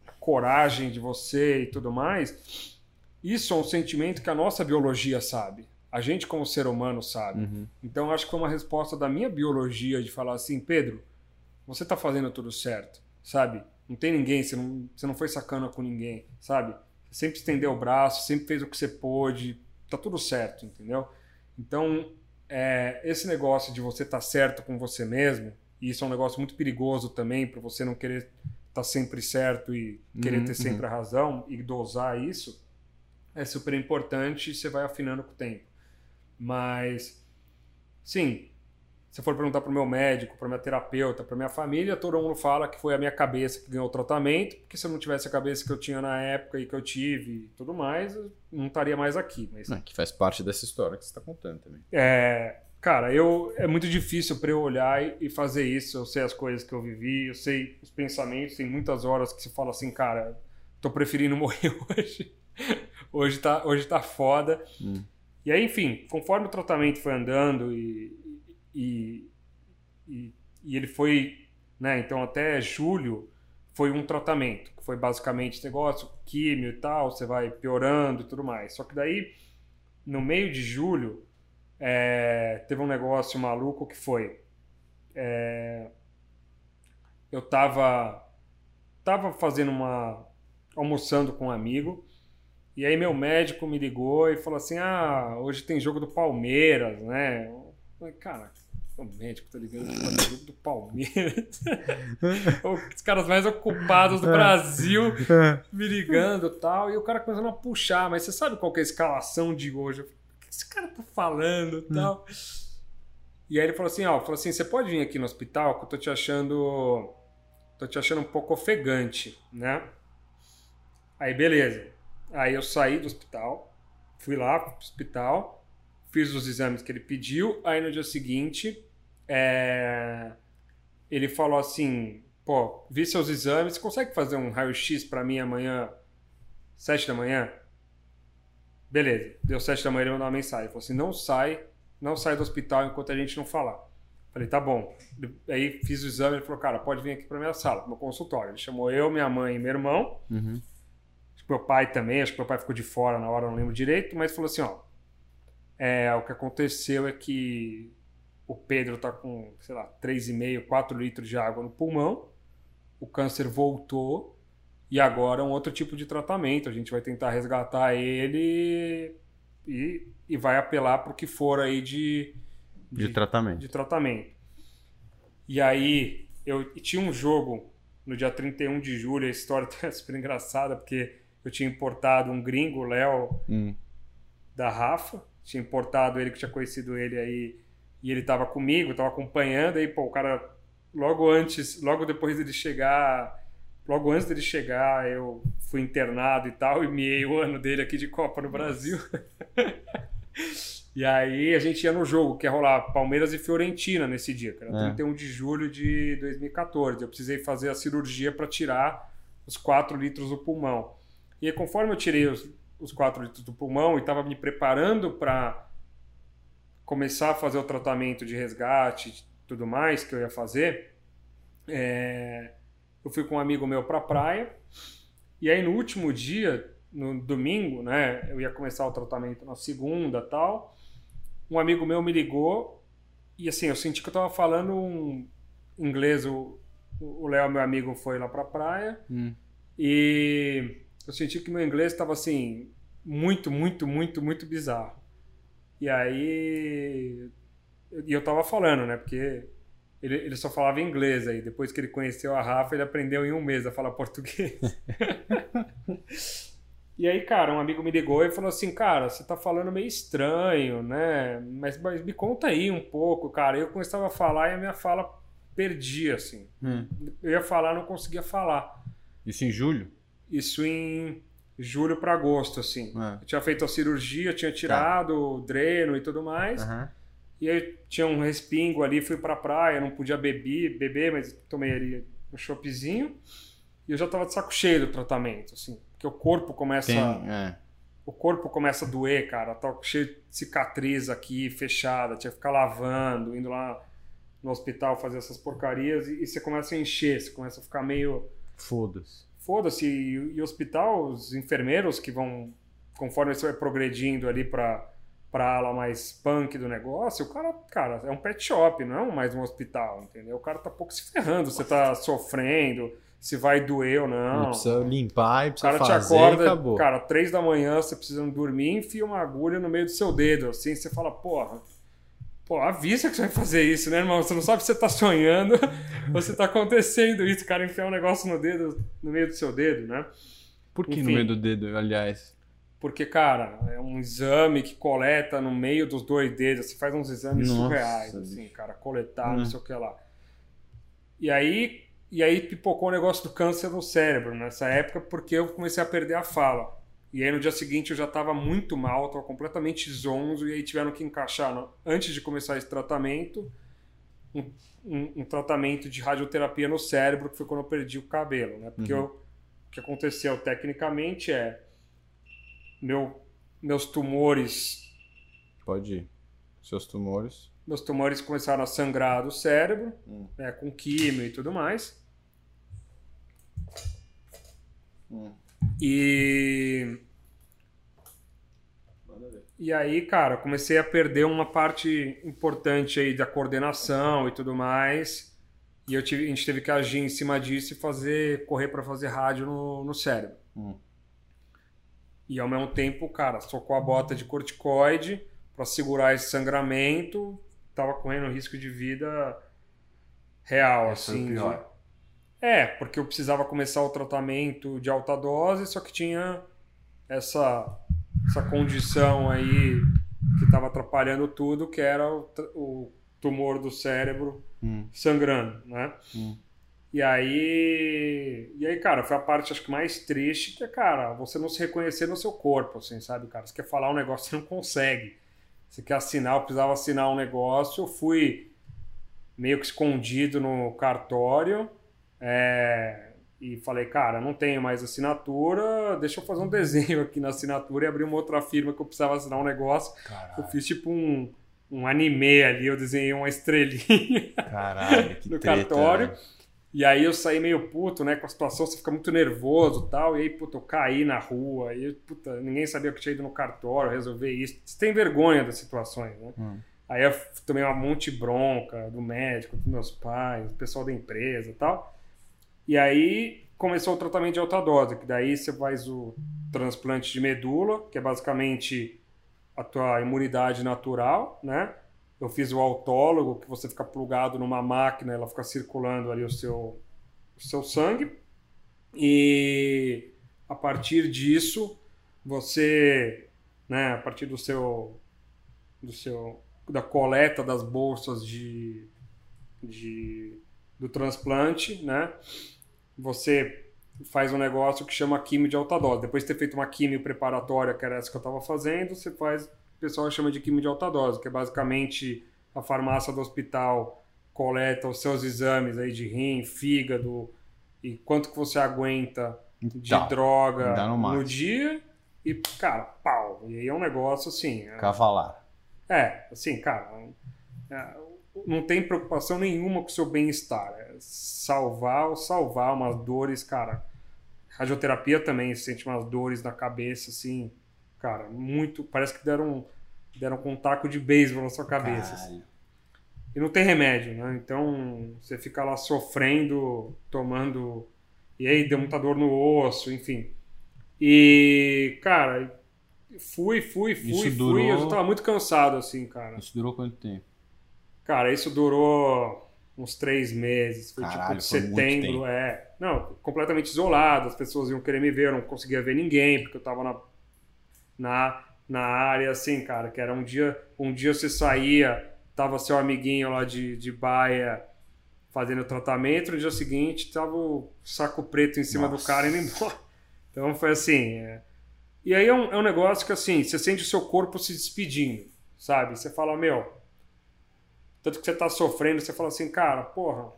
A coragem de você e tudo mais. isso é um sentimento que a nossa biologia sabe. A gente, como ser humano, sabe. Uhum. Então, acho que foi uma resposta da minha biologia de falar assim: Pedro, você tá fazendo tudo certo, sabe? Não tem ninguém, você não, você não foi sacana com ninguém, sabe? Você sempre estendeu o braço, sempre fez o que você pôde, tá tudo certo, entendeu? Então, é, esse negócio de você estar tá certo com você mesmo, e isso é um negócio muito perigoso também, para você não querer estar tá sempre certo e querer Uhum, ter sempre a razão e dosar isso, é super importante e você vai afinando com o tempo. Mas, sim, se for perguntar para o meu médico, para minha terapeuta, para minha família, todo mundo fala que foi a minha cabeça que ganhou o tratamento, porque se eu não tivesse a cabeça que eu tinha na época e que eu tive e tudo mais, eu não estaria mais aqui. Mas, Não, que faz parte dessa história que você está contando também. é, cara, eu é muito difícil para eu olhar e, fazer isso. Eu sei as coisas que eu vivi, eu sei os pensamentos. Tem muitas horas que você fala assim, cara, tô preferindo [laughs] morrer hoje. hoje tá, hoje tá foda. Hum. E aí, enfim, conforme o tratamento foi andando e, e, e, e ele foi, né, então até julho foi um tratamento, que foi basicamente negócio, químio e tal, você vai piorando e tudo mais. Só que daí, no meio de julho, é, teve um negócio maluco que foi. é, eu tava, tava fazendo uma. almoçando com um amigo. E aí meu médico me ligou e falou assim: Ah, hoje tem jogo do Palmeiras, né? Eu falei, cara, o médico tá ligando para o jogo do Palmeiras. [laughs] Os caras mais ocupados do Brasil me ligando e tal. E o cara começando a puxar, mas você sabe qual que é a escalação de hoje? Eu falei, o que esse cara tá falando e tal? E aí ele falou assim: Ó, falou assim, você pode vir aqui no hospital que eu tô te achando. tô te achando um pouco ofegante, né? Aí beleza. Aí eu saí do hospital, fui lá pro hospital, fiz os exames que ele pediu. Aí no dia seguinte, é, ele falou assim: pô, vi seus exames, consegue fazer um raio-x para mim amanhã, sete da manhã? Beleza, deu sete da manhã, ele mandou uma mensagem. Ele falou assim: não sai, não sai do hospital enquanto a gente não falar. Falei, tá bom. Aí fiz o exame, ele falou, cara, pode vir aqui pra minha sala, pro meu consultório. Ele chamou eu, minha mãe e meu irmão. Uhum. Que meu pai também, acho que meu pai ficou de fora na hora, não lembro direito, mas falou assim, ó. É, o que aconteceu é que o Pedro tá com, sei lá, 3,5, 4 litros de água no pulmão. O câncer voltou e agora é um outro tipo de tratamento. A gente vai tentar resgatar ele e, e vai apelar para o que for aí de, De tratamento. de tratamento. E aí, eu e tinha um jogo no dia 31 de julho, a história [laughs] tá super engraçada, porque eu tinha importado um gringo, Léo, Hum. da Rafa, tinha importado ele, que tinha conhecido ele aí, e ele tava comigo, tava acompanhando, aí, pô, o cara, logo antes, logo depois dele chegar, logo antes dele chegar, eu fui internado e tal, e miei o ano dele aqui de Copa no Brasil. [laughs] E aí a gente ia no jogo, que ia rolar Palmeiras e Fiorentina nesse dia, que era É. 31 de julho de 2014. Eu precisei fazer a cirurgia para tirar os 4 litros do pulmão. E aí, conforme eu tirei os, os 4 litros do pulmão e estava me preparando para começar a fazer o tratamento de resgate e tudo mais que eu ia fazer, é, eu fui com um amigo meu para a praia. E aí no último dia, no domingo, né, eu ia começar o tratamento na segunda tal. Um amigo meu me ligou e assim, eu senti que eu tava falando um inglês. O Léo, meu amigo, foi lá pra praia Hum. e eu senti que meu inglês estava assim, muito, muito, muito, muito bizarro. E aí. E eu tava falando, né? Porque ele, ele só falava inglês aí. Depois que ele conheceu a Rafa, ele aprendeu em um mês a falar português. [laughs] e aí, cara, um amigo me ligou e falou assim: Cara, você tá falando meio estranho, né? Mas, mas me conta aí um pouco, cara. Eu começava a falar e a minha fala perdia, assim. Hum. Eu ia falar, não conseguia falar. Isso em julho? Isso em julho para agosto, assim. É. Eu tinha feito a cirurgia, tinha tirado o dreno e tudo mais. Aham. E aí tinha um respingo ali, fui pra praia, não podia beber, beber mas tomei ali um choppzinho. E eu já tava de saco cheio do tratamento, assim. Porque o corpo começa, Tem, é. o corpo começa a doer, cara. Tá cheio de cicatriz aqui, fechada, tinha que ficar lavando, indo lá no hospital fazer essas porcarias e, e você começa a encher, você começa a ficar meio Foda-se. Foda-se, e, e hospital, os enfermeiros que vão conforme você vai progredindo ali para para ala mais punk do negócio, o cara, cara, é um pet shop, não é mais um hospital, entendeu? O cara tá pouco se ferrando, você tá sofrendo, se vai doer ou não. Ele precisa limpar e precisa o cara fazer te acorda, acabou. cara, três da manhã, você precisando dormir, enfia uma agulha no meio do seu dedo, assim, você fala, porra, pô, avisa que você vai fazer isso, né, irmão? Você não sabe se você tá sonhando [laughs] ou se tá acontecendo isso, o cara enfiar um negócio no dedo, no meio do seu dedo, né? Por que no enfim. meio do dedo, aliás? Porque, cara, é um exame que coleta no meio dos dois dedos. Você faz uns exames Nossa, surreais, assim, cara, coletar, Hum. não sei o que lá. E aí, e aí pipocou o negócio do câncer no cérebro nessa época, porque eu comecei a perder a fala. E aí no dia seguinte eu já estava muito mal, estava completamente zonzo, e aí tiveram que encaixar, no- antes de começar esse tratamento, um, um- um tratamento de radioterapia no cérebro, que foi quando eu perdi o cabelo, né? Porque Uhum. eu- o que aconteceu tecnicamente é meu, meus tumores Pode ir. Seus tumores. meus tumores começaram a sangrar do cérebro, Hum. né, com químio e tudo mais. Hum. E, e aí, cara, comecei a perder uma parte importante aí da coordenação e tudo mais. E eu tive, a gente teve que agir em cima disso e fazer, correr para fazer rádio no, no cérebro. Hum. E ao mesmo tempo, cara, socou a bota de corticoide para segurar esse sangramento, tava correndo risco de vida real, foi o assim. pior. É, porque eu precisava começar o tratamento de alta dose, só que tinha essa, essa condição aí que estava atrapalhando tudo, que era o, o tumor do cérebro Hum. sangrando, né? Hum. E aí, e aí, cara, foi a parte acho que mais triste, que é, cara, você não se reconhecer no seu corpo, assim, sabe, cara? Você quer falar um negócio, você não consegue. Você quer assinar, eu precisava assinar um negócio, eu fui meio que escondido no cartório, é, e falei, cara, não tenho mais assinatura, deixa eu fazer um desenho aqui na assinatura e abrir uma outra firma que eu precisava assinar um negócio. Eu Caralho. fiz tipo um, um anime ali, eu desenhei uma estrelinha Caralho, [laughs] que no treta, cartório. né? E aí eu saí meio puto, né, com a situação, você fica muito nervoso e tal. E aí, puta, eu caí na rua. E, puta, ninguém sabia que eu tinha ido no cartório resolver isso. Você tem vergonha das situações, né? Hum. Aí eu tomei uma monte de bronca do médico, dos meus pais, do pessoal da empresa e tal. E aí começou o tratamento de alta dose, que daí você faz o transplante de medula, que é basicamente a tua imunidade natural, né? Eu fiz o autólogo, que você fica plugado numa máquina, ela fica circulando ali o seu, o seu sangue. E a partir disso, você, né, a partir do seu, do seu da coleta das bolsas de, de do transplante, né? Você faz um negócio que chama químio de alta dose. Depois de ter feito uma químio preparatória, que era essa que eu estava fazendo, você faz, o pessoal chama de químio de alta dose, que é basicamente a farmácia do hospital coleta os seus exames aí de rim, fígado e quanto que você aguenta de Então, droga no dia e, cara, pau. E aí é um negócio assim. é- Cavalar. é, assim, cara, é, não tem preocupação nenhuma com o seu bem-estar. É salvar ou salvar umas dores, cara. Radioterapia também, você sente umas dores na cabeça, assim, cara, muito. Parece que deram, deram com um taco de beisebol na sua cabeça. assim. E não tem remédio, né? Então você fica lá sofrendo, tomando. E aí deu muita dor no osso, enfim. E, cara, fui, fui, fui, Isso fui. durou- Eu já tava muito cansado, assim, cara. Isso durou quanto tempo? Cara, isso durou uns três meses. Foi Caralho, tipo de setembro, é. Não, completamente isolado. As pessoas iam querer me ver, eu não conseguia ver ninguém, porque eu tava na, na, na área, assim, cara, que era um dia, um dia você saía, tava seu amiguinho lá de, de baia fazendo tratamento, no dia seguinte tava o saco preto em cima do Nossa. cara indo embora. [laughs] Então foi assim. é. E aí é um, é um negócio que assim, você sente o seu corpo se despedindo, sabe? Você fala, meu. Tanto que você tá sofrendo, você fala assim, cara, porra,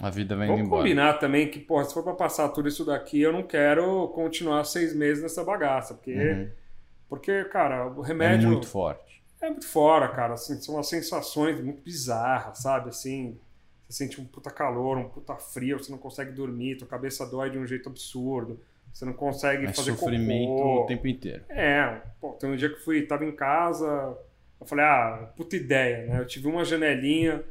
A vida indo vamos embora. combinar também que, porra, se for pra passar tudo isso daqui, eu não quero continuar seis meses nessa bagaça, porque, Uhum. porque cara, o É remédio muito forte. é muito fora, cara. Assim, são umas sensações muito bizarras, sabe? Assim, você sente um puta calor, um puta frio, você não consegue dormir, tua cabeça dói de um jeito absurdo. Você não consegue É fazer sofrimento cocô. o tempo inteiro. É, pô, tem um dia que eu fui, tava em casa, eu falei, ah, puta ideia, né? Eu tive uma janelinha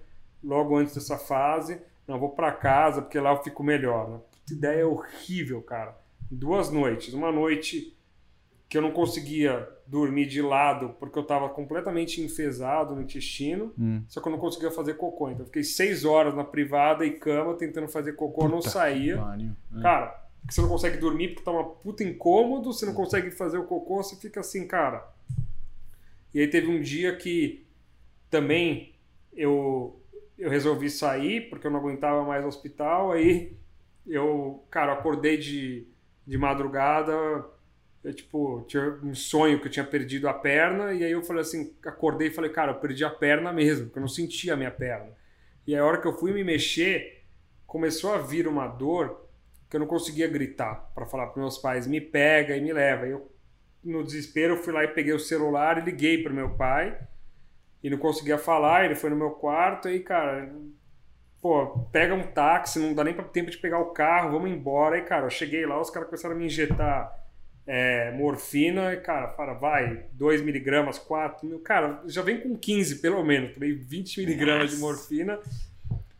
logo antes dessa fase, não, vou pra casa porque lá eu fico melhor, né? Puta ideia horrível, cara. Duas noites, uma noite que eu não conseguia dormir de lado porque eu tava completamente enfesado no intestino, Hum. só que eu não conseguia fazer cocô. Então eu fiquei seis horas na privada e cama tentando fazer cocô, não Puta saía. Pariu. É. Cara, você não consegue dormir porque tá uma puta incômodo, você não consegue fazer o cocô, você fica assim, cara. E aí teve um dia que também eu, eu resolvi sair porque eu não aguentava mais o hospital, aí eu, cara, acordei de, de madrugada, eu, tipo, tinha um sonho que eu tinha perdido a perna, e aí eu falei assim, acordei e falei, cara, eu perdi a perna mesmo, porque eu não sentia a minha perna. E a hora que eu fui me mexer, começou a vir uma dor que eu não conseguia gritar para falar para meus pais, me pega e me leva. E eu, no desespero, eu fui lá e peguei o celular e liguei para meu pai. E não conseguia falar, ele foi no meu quarto aí, cara, pô, pega um táxi, não dá nem pra tempo de pegar o carro, vamos embora. Aí, cara, eu cheguei lá, os caras começaram a me injetar é, morfina, e, cara, fala, vai, 2 miligramas, 4, cara, já vem com 15 pelo menos, tomei 20 miligramas de morfina.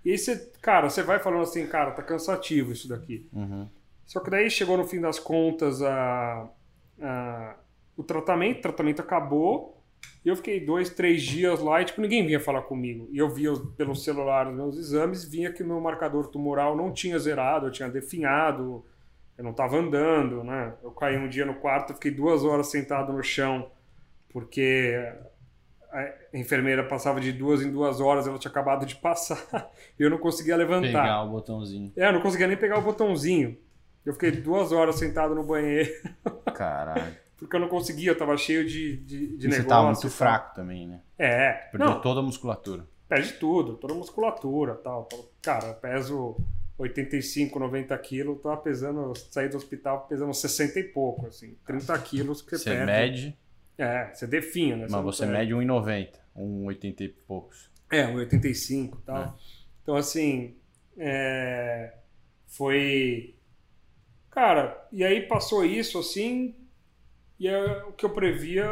E aí você, cara, você vai falando assim, cara, tá cansativo isso daqui. Uhum. Só que daí chegou no fim das contas a, a- o tratamento, o tratamento acabou. E eu fiquei dois, três dias lá e tipo, ninguém vinha falar comigo. E eu via pelo celular os meus exames, vinha que o meu marcador tumoral não tinha zerado, eu tinha definhado, eu não estava andando, né? Eu caí um dia no quarto, fiquei duas horas sentado no chão, porque a enfermeira passava de duas em duas horas, ela tinha acabado de passar, [laughs] e eu não conseguia levantar. Pegar o botãozinho. É, eu não conseguia nem pegar o botãozinho. Eu fiquei duas horas sentado no banheiro, Caralho. [laughs] porque eu não conseguia, eu tava cheio de, de, de E negócio. você tava muito fraco também, né? É, Perdeu não, toda a musculatura. perde tudo, toda a musculatura tal. Cara, eu peso 85, 90 quilos, tava pesando, saí do hospital pesando 60 e pouco, assim, 30 quilos que você, Você perde. mede, É, você definha, né? mas você perde. mede 1,90, 1,80 e poucos. É, 1,85 e tal. É. Então, assim, é, foi. Cara, e aí passou isso, assim, e é o que eu previa.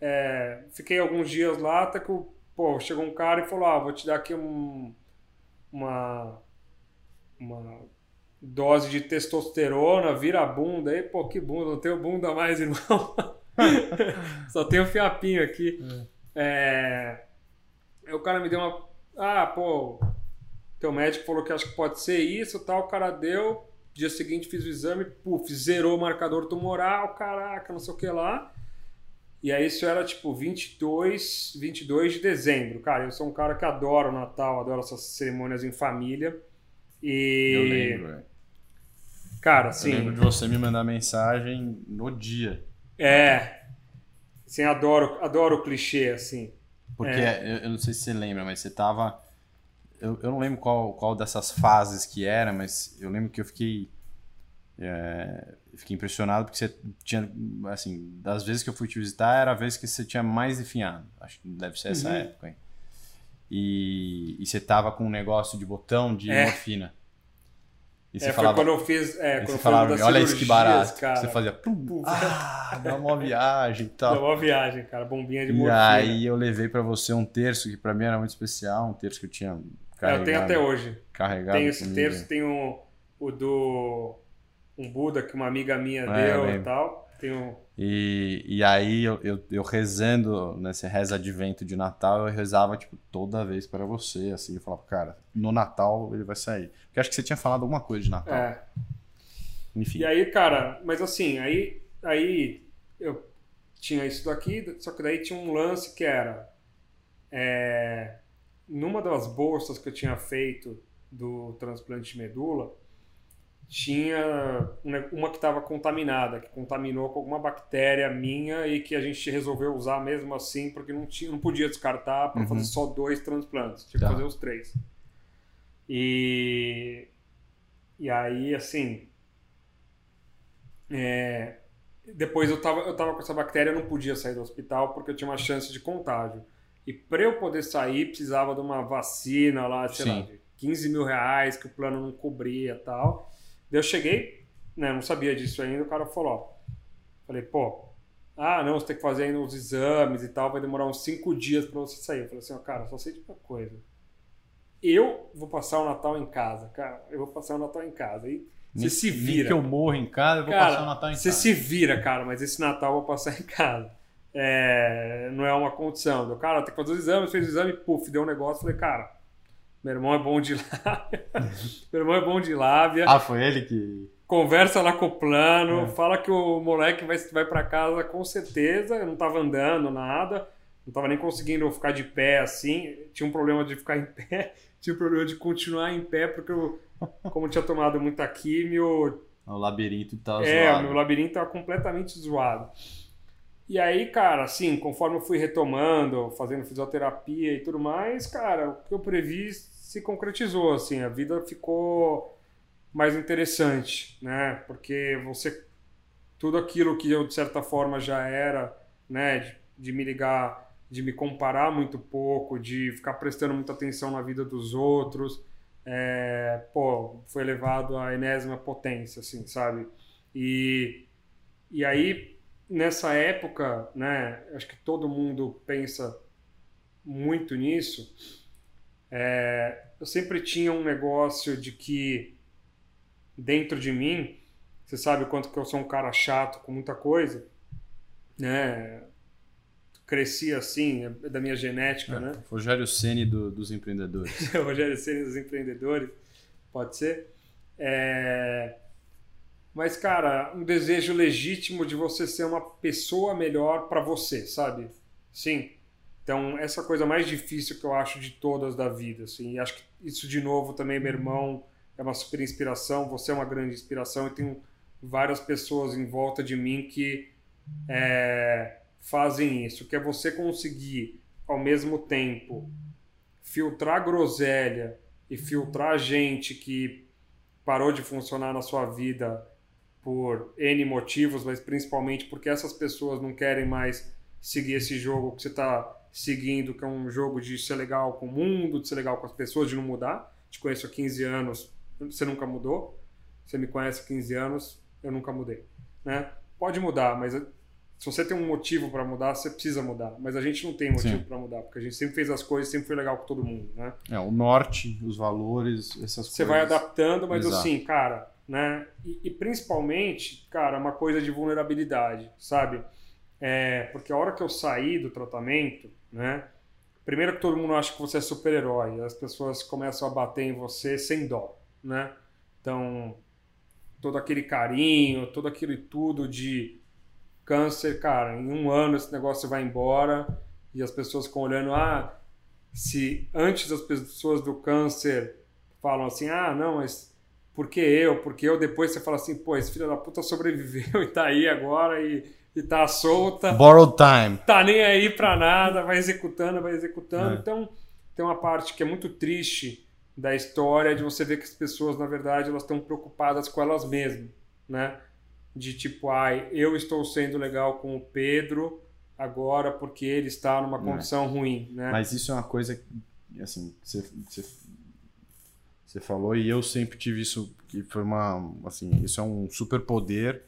é, fiquei alguns dias lá, até que o- pô, chegou um cara e falou: Ah, vou te dar aqui um, uma, uma dose de testosterona, vira a bunda aí, pô, que bunda, não tenho bunda mais, [laughs] irmão. Só tenho fiapinho aqui. É, Aí o cara me deu uma. Ah, pô, teu médico falou que acho que pode ser isso tal. O cara deu. Dia seguinte fiz o exame, puf, zerou o marcador tumoral, caraca, não sei o que lá. E aí isso era tipo 22, 22 de dezembro. Cara, eu sou um cara que adora o Natal, adora essas cerimônias em família. E. Eu lembro, velho. Cara, Eu assim. lembro de você me mandar mensagem no dia. É. Assim, adoro, adoro o clichê, assim. Porque É. eu, eu não sei se você lembra, mas você tava. Eu, eu não lembro qual, qual dessas fases que era, mas eu lembro que eu fiquei. é, fiquei impressionado porque você tinha. Assim, das vezes que eu fui te visitar, era a vez que você tinha mais definhado. Acho que deve ser essa Uhum. época, hein? E, e você tava com um negócio de botão de É. morfina. E você É, falava. quando eu fiz. É, quando você falava, olha isso que barato. Cara. Você fazia, pum, Pum. ah, dá uma viagem e [laughs] Deu tal. uma viagem, cara. Bombinha de E morfina. aí eu levei pra você um terço que pra mim era muito especial, um terço que eu tinha carregado. eu tenho até hoje. Carregado Tem esse terço, tem o, o do. Um Buda que uma amiga minha É, eu deu e tal. Tem um. E, e aí eu, eu, eu rezando nesse reza advento de Natal, eu rezava tipo toda vez pra você, assim, eu falava, cara, no Natal ele vai sair. Porque acho que você tinha falado alguma coisa de Natal. É. Enfim. E aí, cara, mas assim, aí, aí eu tinha isso daqui, só que daí tinha um lance que era. é, numa das bolsas que eu tinha feito do transplante de medula, tinha uma- uma que estava contaminada, que contaminou com alguma bactéria minha e que a gente resolveu usar mesmo assim, porque não, tinha, não podia descartar para Uhum. fazer só dois transplantes, tinha que Tá. fazer os três. E, e aí, assim, é, depois eu tava, eu tava com essa bactéria, eu não podia sair do hospital porque eu tinha uma chance de contágio. E para eu poder sair, precisava de uma vacina lá, sei lá, Sim. de 15 mil reais que o plano não cobria e tal. Daí eu cheguei, né, não sabia disso ainda, o cara falou, ó, falei, pô, ah, não, você tem que fazer ainda uns exames e tal, vai demorar uns cinco dias para você sair. Eu falei assim, ó, cara, só sei de uma coisa. Eu vou passar o Natal em casa, cara. Eu vou passar o Natal em casa. E você se vira. Nem que eu morro em casa, eu vou cara, passar o Natal em você casa. se vira, cara, mas esse Natal eu vou passar [laughs] em casa. É, não é uma condição. Do cara, tem que fazer os exames, fez o exame, puf, deu um negócio. Falei, cara, meu irmão é bom de [laughs] lábia. meu irmão é bom de lábia. Ah, foi ele que. Conversa lá com o plano, É. fala que o moleque vai, vai para casa com certeza. Eu não tava andando, nada. Não tava nem conseguindo ficar de pé assim. Tinha um problema de ficar em pé. [laughs] Tinha um problema de continuar em pé, porque eu, como eu tinha tomado muita químio, O labirinto tá é, zoado. o meu labirinto tava completamente zoado. E aí, cara, assim, conforme eu fui retomando, fazendo fisioterapia e tudo mais, cara, o que eu previ se concretizou, assim, a vida ficou mais interessante, né? Porque você tudo aquilo que eu de certa forma já era, né, de, de me ligar, de me comparar muito pouco, de ficar prestando muita atenção na vida dos outros, é, pô, foi elevado à enésima potência, assim, sabe? E, e aí, nessa época, né, acho que todo mundo pensa muito nisso, é, eu sempre tinha um negócio de que dentro de mim, você sabe o quanto que eu sou um cara chato com muita coisa, né? Cresci assim, é da minha genética, né? Rogério Ceni do- dos empreendedores. [laughs] Rogério Ceni dos empreendedores, pode ser. É... Mas, cara, um desejo legítimo de você ser uma pessoa melhor para você, sabe? Sim. Então, essa coisa mais difícil que eu acho de todas da vida, assim. E acho que isso, de novo, também, meu irmão, é uma super inspiração. Você é uma grande inspiração. E tenho várias pessoas em volta de mim que é, fazem isso. Que é você conseguir, ao mesmo tempo, filtrar groselha e filtrar gente que parou de funcionar na sua vida por N motivos, mas principalmente porque essas pessoas não querem mais seguir esse jogo que você está seguindo, que é um jogo de ser legal com o mundo, de ser legal com as pessoas, de não mudar. Te conheço há 15 anos, você nunca mudou. Você me conhece há 15 anos, eu nunca mudei. Né? Pode mudar, mas se você tem um motivo para mudar, você precisa mudar. Mas a gente não tem motivo para mudar, porque a gente sempre fez as coisas, sempre foi legal com todo mundo, né? É, o norte, os valores, essas Você coisas. vai adaptando, mas Exato. assim, cara, né? E, e principalmente, cara, uma coisa de vulnerabilidade, sabe? É, porque a hora que eu saí do tratamento, né? Primeiro que todo mundo acha que você é super-herói, as pessoas começam a bater em você sem dó, né? Então, todo aquele carinho, todo aquele tudo de câncer, cara, em um ano esse negócio vai embora e as pessoas ficam olhando, ah, se antes as pessoas do câncer falam assim, ah, não, mas por que eu? Porque eu depois você fala assim, pô, esse filho da puta sobreviveu [laughs] e tá aí agora e, e tá solta Borrowed time. tá nem aí pra nada, vai executando, vai executando. É. Então, tem uma parte que é muito triste da história de você ver que as pessoas, na verdade, elas estão preocupadas com elas mesmas, né? De tipo, ai, eu estou sendo legal com o Pedro agora porque ele está numa condição ruim, né? Mas isso é uma coisa que, assim, você, você, você falou e eu sempre tive isso, que foi uma, assim, isso é um superpoder.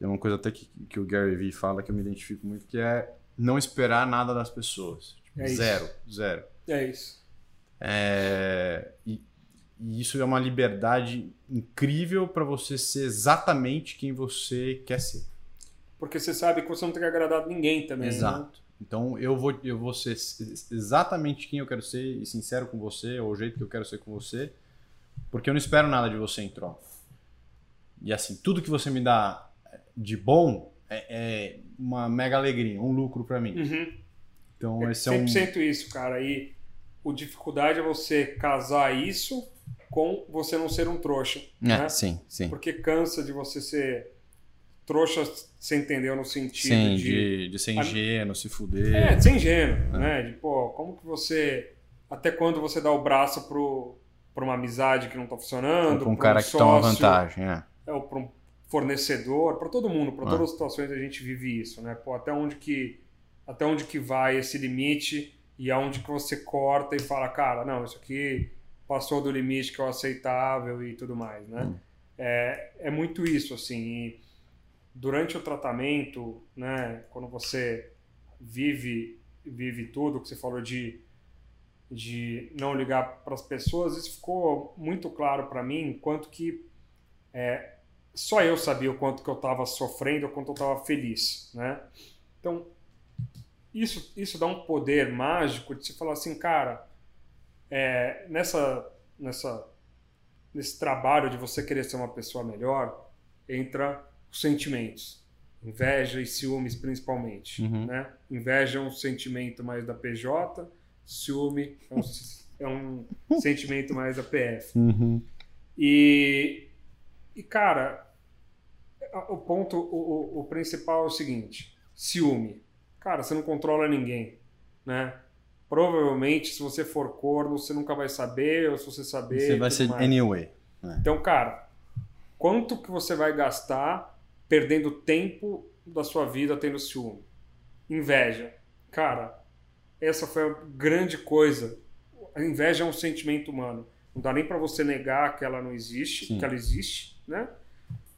É uma coisa até que, que o Gary Vee fala que eu me identifico muito, que é não esperar nada das pessoas. Tipo, É isso. zero, zero. É isso. É, e, e isso é uma liberdade incrível para você ser exatamente quem você quer ser. Porque você sabe que você não tem que agradar ninguém também. né? Exato. Então eu vou, eu vou ser exatamente quem eu quero ser e sincero com você, ou o jeito que eu quero ser com você, porque eu não espero nada de você em troca. E assim, tudo que você me dá de bom é, é uma mega alegria, um lucro para mim. Uhum. Então É esse é um 100% isso, cara. E o dificuldade é você casar isso com você não ser um trouxa. né? sim, sim. Porque cansa de você ser trouxa, você entendeu no sentido Sim, de... de, de ser ingênuo, se fuder. É, de ser ingênuo, né? De, pô, como que você... Até quando você dá o braço pro, pra uma amizade que não tá funcionando, com um pra cara que toma sócio, vantagem. É. é, ou para um fornecedor, para todo mundo, para Ah. todas as situações a gente vive isso, né? Pô, até onde que até onde que vai esse limite e aonde que você corta e fala, cara, não, isso aqui passou do limite que é o aceitável e tudo mais, né? Hum. é, é muito isso, assim. E durante o tratamento, né, quando você vive vive tudo que você falou de de não ligar para as pessoas, isso ficou muito claro para mim, quanto que é, só eu sabia o quanto que eu estava sofrendo, o quanto eu estava feliz, né? Então, isso, isso dá um poder mágico de se falar assim, cara, é, nessa, nessa, nesse trabalho de você querer ser uma pessoa melhor, entra os sentimentos. Inveja e ciúmes, principalmente. Uhum. Né? Inveja é um sentimento mais da PJ, ciúme é um, é um [laughs] sentimento mais da PF. Uhum. E, e, cara, o ponto, o, o, o principal é o seguinte: ciúme. Cara, você não controla ninguém, né? Provavelmente, se você for corno, você nunca vai saber, ou se você saber. Você vai ser mais. anyway. É. Então, cara, quanto que você vai gastar perdendo tempo da sua vida tendo ciúme. Inveja. Cara, essa foi a grande coisa. A inveja é um sentimento humano. Não dá nem para você negar que ela não existe, Sim. que ela existe, né?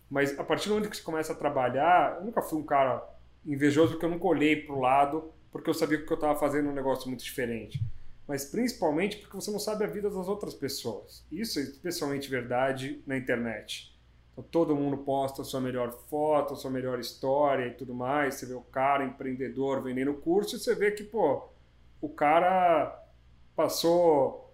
Mas a partir do momento que você começa a trabalhar, eu nunca fui um cara invejoso porque eu nunca olhei pro lado, porque eu sabia que eu estava fazendo um negócio muito diferente. Mas principalmente porque você não sabe a vida das outras pessoas. Isso é especialmente verdade na internet. Então, todo mundo posta a sua melhor foto, a sua melhor história e tudo mais. Você vê o cara empreendedor vendendo curso e você vê que, pô, o cara passou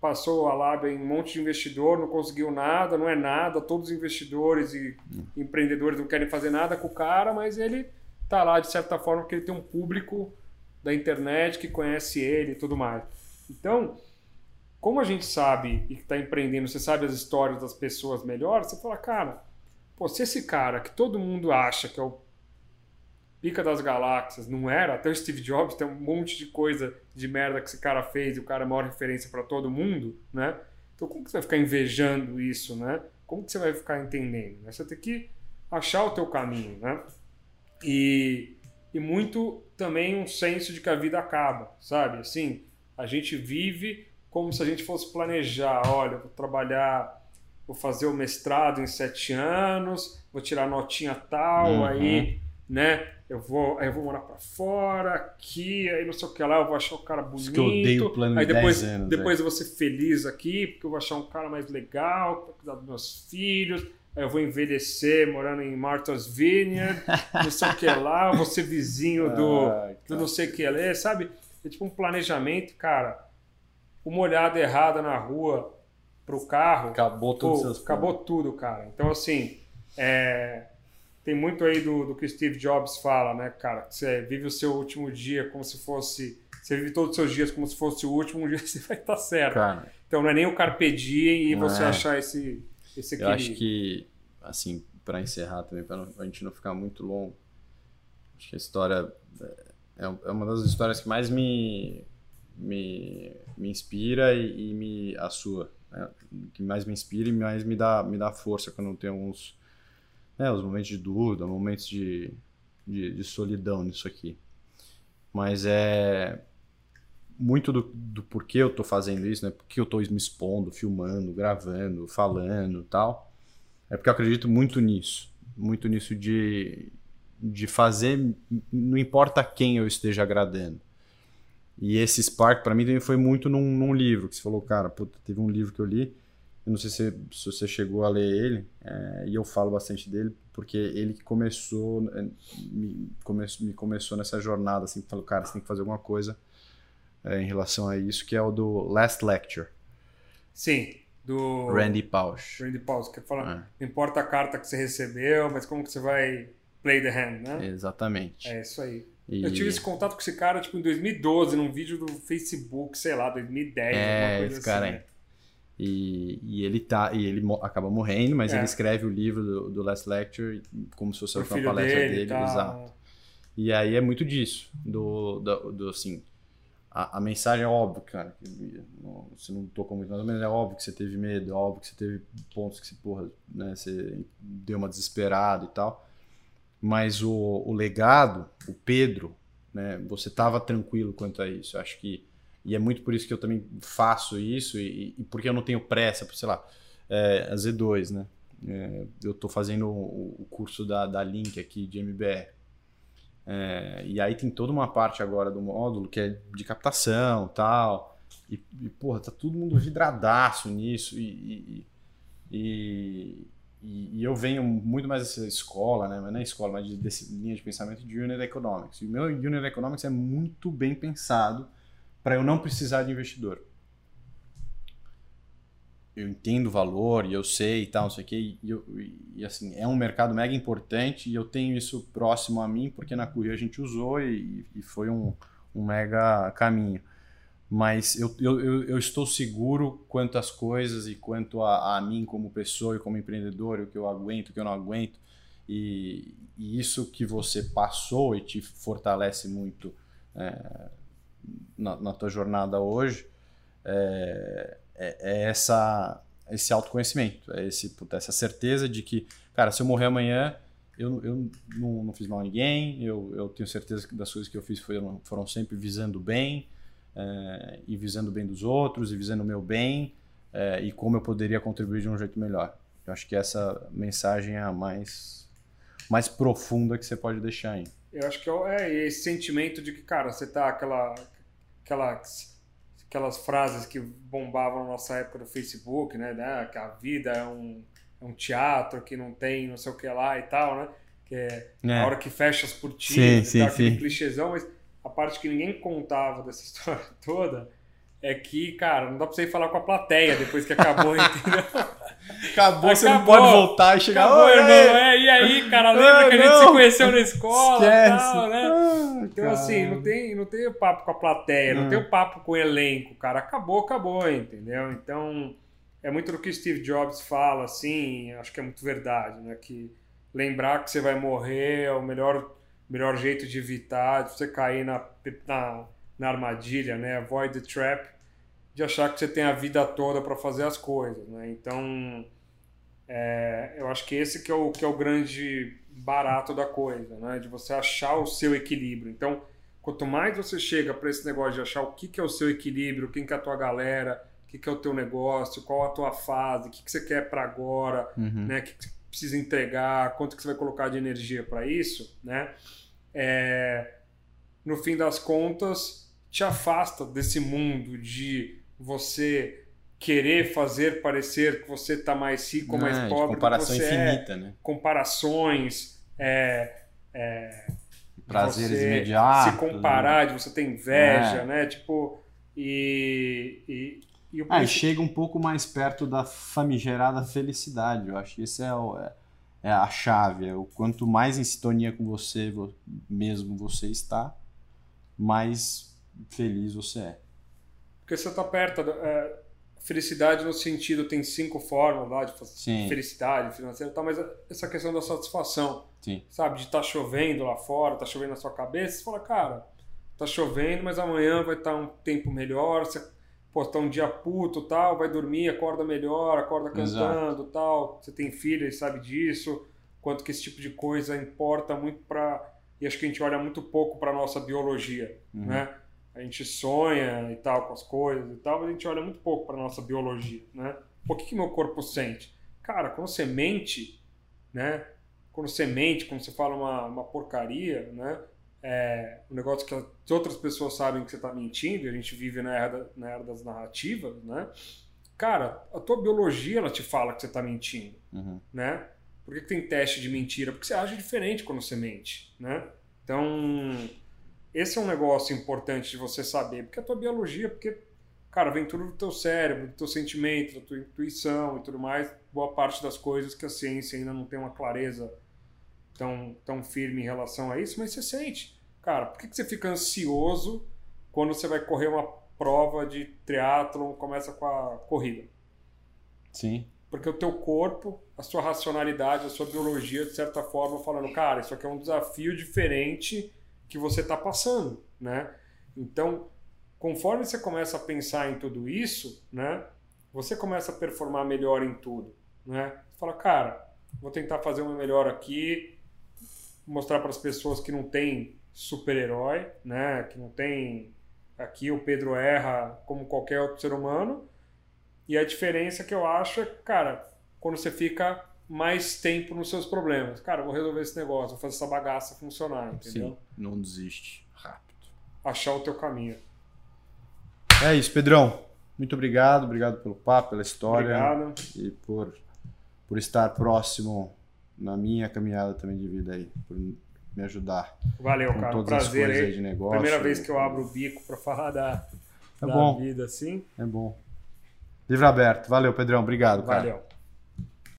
passou a lábia em um monte de investidor, não conseguiu nada, não é nada, todos os investidores e empreendedores não querem fazer nada com o cara, mas ele tá lá de certa forma porque ele tem um público da internet que conhece ele e tudo mais. Então, como a gente sabe e está empreendendo, você sabe as histórias das pessoas melhor, você fala, cara, pô, se esse cara que todo mundo acha que é o pica das galáxias não era, até o Steve Jobs tem um monte de coisa de merda que esse cara fez e o cara é a maior referência para todo mundo, né? Então como que você vai ficar invejando isso, né? Como que você vai ficar entendendo? Né? Você tem que achar o teu caminho, né? E, e muito também um senso de que a vida acaba, sabe? Assim, a gente vive como se a gente fosse planejar, olha, vou trabalhar, vou fazer o mestrado em sete anos, vou tirar notinha tal, uhum. aí, né? Eu vou, aí eu vou morar para fora, aqui, aí não sei o que lá, eu vou achar o cara bonito. Que eu odeio o plano aí de depois, anos, depois é. eu vou ser feliz aqui, porque eu vou achar um cara mais legal, para cuidar dos meus filhos. Aí eu vou envelhecer morando em Martha's Vineyard, [laughs] não sei o que lá, eu vou ser vizinho do, ah, do não sei o que lá, sabe? É tipo um planejamento, cara uma olhada errada na rua pro carro. Acabou tudo. Pô, acabou tudo, cara. Então, assim, é, tem muito aí do, do que o Steve Jobs fala, né, cara? Você vive o seu último dia como se fosse. Você vive todos os seus dias como se fosse o último, um [laughs] dia você vai estar certo. Cara, então não é nem o carpe diem e você é. achar esse, esse equilíbrio. Eu acho que, assim, para encerrar também, para a gente não ficar muito longo, acho que a história é, é uma das histórias que mais me me, me inspira e, e me a sua, né? que mais me inspira e mais me dá me dá força quando tem alguns né, os momentos de dúvida, momentos de, de, de solidão nisso aqui. Mas é muito do, do porquê eu tô fazendo isso, né? Porque eu tô me expondo, filmando, gravando, falando, tal. É porque eu acredito muito nisso, muito nisso de de fazer, não importa quem eu esteja agradando. E esse Spark, para mim, também foi muito num, num, livro, que você falou, cara, puta, teve um livro que eu li, eu não sei se, se você chegou a ler ele, é, e eu falo bastante dele, porque ele que começou, é, me, come, me começou nessa jornada, assim, falou, cara, você tem que fazer alguma coisa é, em relação a isso, que é o do Last Lecture. Sim, do... Randy Pausch. Randy Pausch, que fala, é. não importa a carta que você recebeu, mas como que você vai play the hand, né? Exatamente. É isso aí. E... Eu tive esse contato com esse cara, tipo, em 2012, num vídeo do Facebook, sei lá, 2010, é, alguma coisa esse cara assim. E, e, ele tá e ele acaba morrendo, mas é. ele escreve o livro do, do Last Lecture como se fosse uma palestra dele, dele tá... exato. E aí é muito disso, do, do, do assim, a, a, mensagem é óbvia, cara. Não, você não tocou muito, mas é óbvio que você teve medo, é óbvio que você teve pontos que você, porra, né, você deu uma desesperada e tal. Mas o, o legado, o Pedro, né, você estava tranquilo quanto a isso. Eu acho que. E é muito por isso que eu também faço isso, e, e porque eu não tenho pressa, por, sei lá, é, a Z2, né? É, eu estou fazendo o, curso da, da Link aqui de MBR. É, e aí tem toda uma parte agora do módulo que é de captação tal. E, e porra, tá todo mundo vidradaço nisso. E, e, e, eu venho muito mais dessa escola, né? Mas não é escola, mas de, desse linha de pensamento de Unit Economics. E o meu Unit Economics é muito bem pensado para eu não precisar de investidor eu entendo o valor e eu sei e tal, não sei o quê, e, e, assim, é um mercado mega importante e eu tenho isso próximo a mim porque na Curia a gente usou e, e foi um, um mega caminho. Mas eu, eu, eu, estou seguro quanto às coisas e quanto a, a mim como pessoa e como empreendedor, o que eu aguento, o que eu não aguento. E, e isso que você passou e te fortalece muito é, na, na tua jornada hoje, é, é, é essa, esse autoconhecimento, é esse, essa certeza de que, cara, se eu morrer amanhã, eu, eu não, não fiz mal a ninguém, eu, eu tenho certeza que das coisas que eu fiz foram, foram sempre visando bem, é, e visando o bem dos outros, e visando o meu bem, é, e como eu poderia contribuir de um jeito melhor. Eu acho que essa mensagem é a mais, mais profunda que você pode deixar aí. Eu acho que é, é esse sentimento de que, cara, você tá aquela, aquela aquelas frases que bombavam na nossa época do Facebook, né? né? Que a vida é um, é um teatro que não tem não sei o que lá e tal, né? Que é, é. a hora que fecha as cortinas sim, sim, clichêzão, mas a parte que ninguém contava dessa [laughs] história toda é que, cara, não dá pra você ir falar com a plateia depois que acabou, [laughs] entendeu? Acabou, você não pode voltar e chegar. Acabou, irmão. É, e aí, cara, lembra ah, que a gente não. se conheceu na escola e tal, né? Ah, então, cara. assim, não tem, não tem o papo com a plateia, não, não tem o papo com o elenco, cara. Acabou, acabou, entendeu? Então, é muito do que Steve Jobs fala, assim, acho que é muito verdade, né? Que lembrar que você vai morrer é o melhor, melhor jeito de evitar, de você cair na, na, na armadilha, né? Avoid the trap de achar que você tem a vida toda para fazer as coisas, né? Então, é, eu acho que esse que é, o, que é o grande barato da coisa, né? De você achar o seu equilíbrio. Então, quanto mais você chega para esse negócio de achar o que, que é o seu equilíbrio, quem que é a tua galera, o que, que é o teu negócio, qual a tua fase, o que, que você quer para agora, uhum. né? O que, que você precisa entregar, quanto que você vai colocar de energia para isso, né? É, no fim das contas, te afasta desse mundo de você querer fazer parecer que você está mais rico ou mais pobre. Comparação você é. infinita, é, né? Comparações, é, é, prazeres imediatos. Se comparar, né? de você ter inveja, é. né? Tipo, e. e, e, ah, chega um pouco mais perto da famigerada felicidade. Eu acho que esse é, o, é, é a chave. É o quanto mais em sintonia com você mesmo você está, mais feliz você é. Porque você está perto. É, felicidade no sentido, tem cinco formas lá de Sim. felicidade financeira, tá, mas essa questão da satisfação, Sim. sabe? De estar tá chovendo lá fora, tá chovendo na sua cabeça, você fala, cara, tá chovendo, mas amanhã vai estar tá um tempo melhor, você pô, tá um dia puto tal, vai dormir, acorda melhor, acorda cantando Exato. tal. Você tem filha e sabe disso, quanto que esse tipo de coisa importa muito para e acho que a gente olha muito pouco para nossa biologia, uhum. né? A gente sonha e tal com as coisas e tal, mas a gente olha muito pouco para nossa biologia, né? O que, que meu corpo sente? Cara, quando você mente, né? Quando você mente, quando você fala uma, uma porcaria, né? É um negócio que as outras pessoas sabem que você está mentindo, e a gente vive na era, na era das narrativas, né? Cara, a tua biologia ela te fala que você está mentindo, uhum. né? Por que, que tem teste de mentira? Porque você age diferente quando você mente, né? Então, esse é um negócio importante de você saber, porque a tua biologia, porque, cara, vem tudo do teu cérebro, do teu sentimento, da tua intuição e tudo mais, boa parte das coisas que a ciência ainda não tem uma clareza tão, tão firme em relação a isso, mas você sente. Cara, por que, que você fica ansioso quando você vai correr uma prova de triatlon, começa com a corrida? Sim. Porque o teu corpo, a sua racionalidade, a sua biologia, de certa forma, falando, cara, isso aqui é um desafio diferente que você está passando, né? Então, conforme você começa a pensar em tudo isso, né? Você começa a performar melhor em tudo, né? Você fala, cara, vou tentar fazer uma melhor aqui, mostrar para as pessoas que não tem super-herói, né? Que não tem aqui o Pedro erra como qualquer outro ser humano. E a diferença que eu acho é, cara, quando você fica mais tempo nos seus problemas. Cara, vou resolver esse negócio, vou fazer essa bagaça funcionar, entendeu? Sim, não desiste. Rápido. Achar o teu caminho. É isso, Pedrão. Muito obrigado, obrigado pelo papo, pela história Obrigado. e por, por estar próximo na minha caminhada também de vida aí, por me ajudar Valeu, com cara. todas Prazer aí de negócio. Primeira vez que eu abro o bico pra falar da, É da bom. vida assim. É bom. Livro aberto. Valeu, Pedrão. Obrigado, cara. Valeu.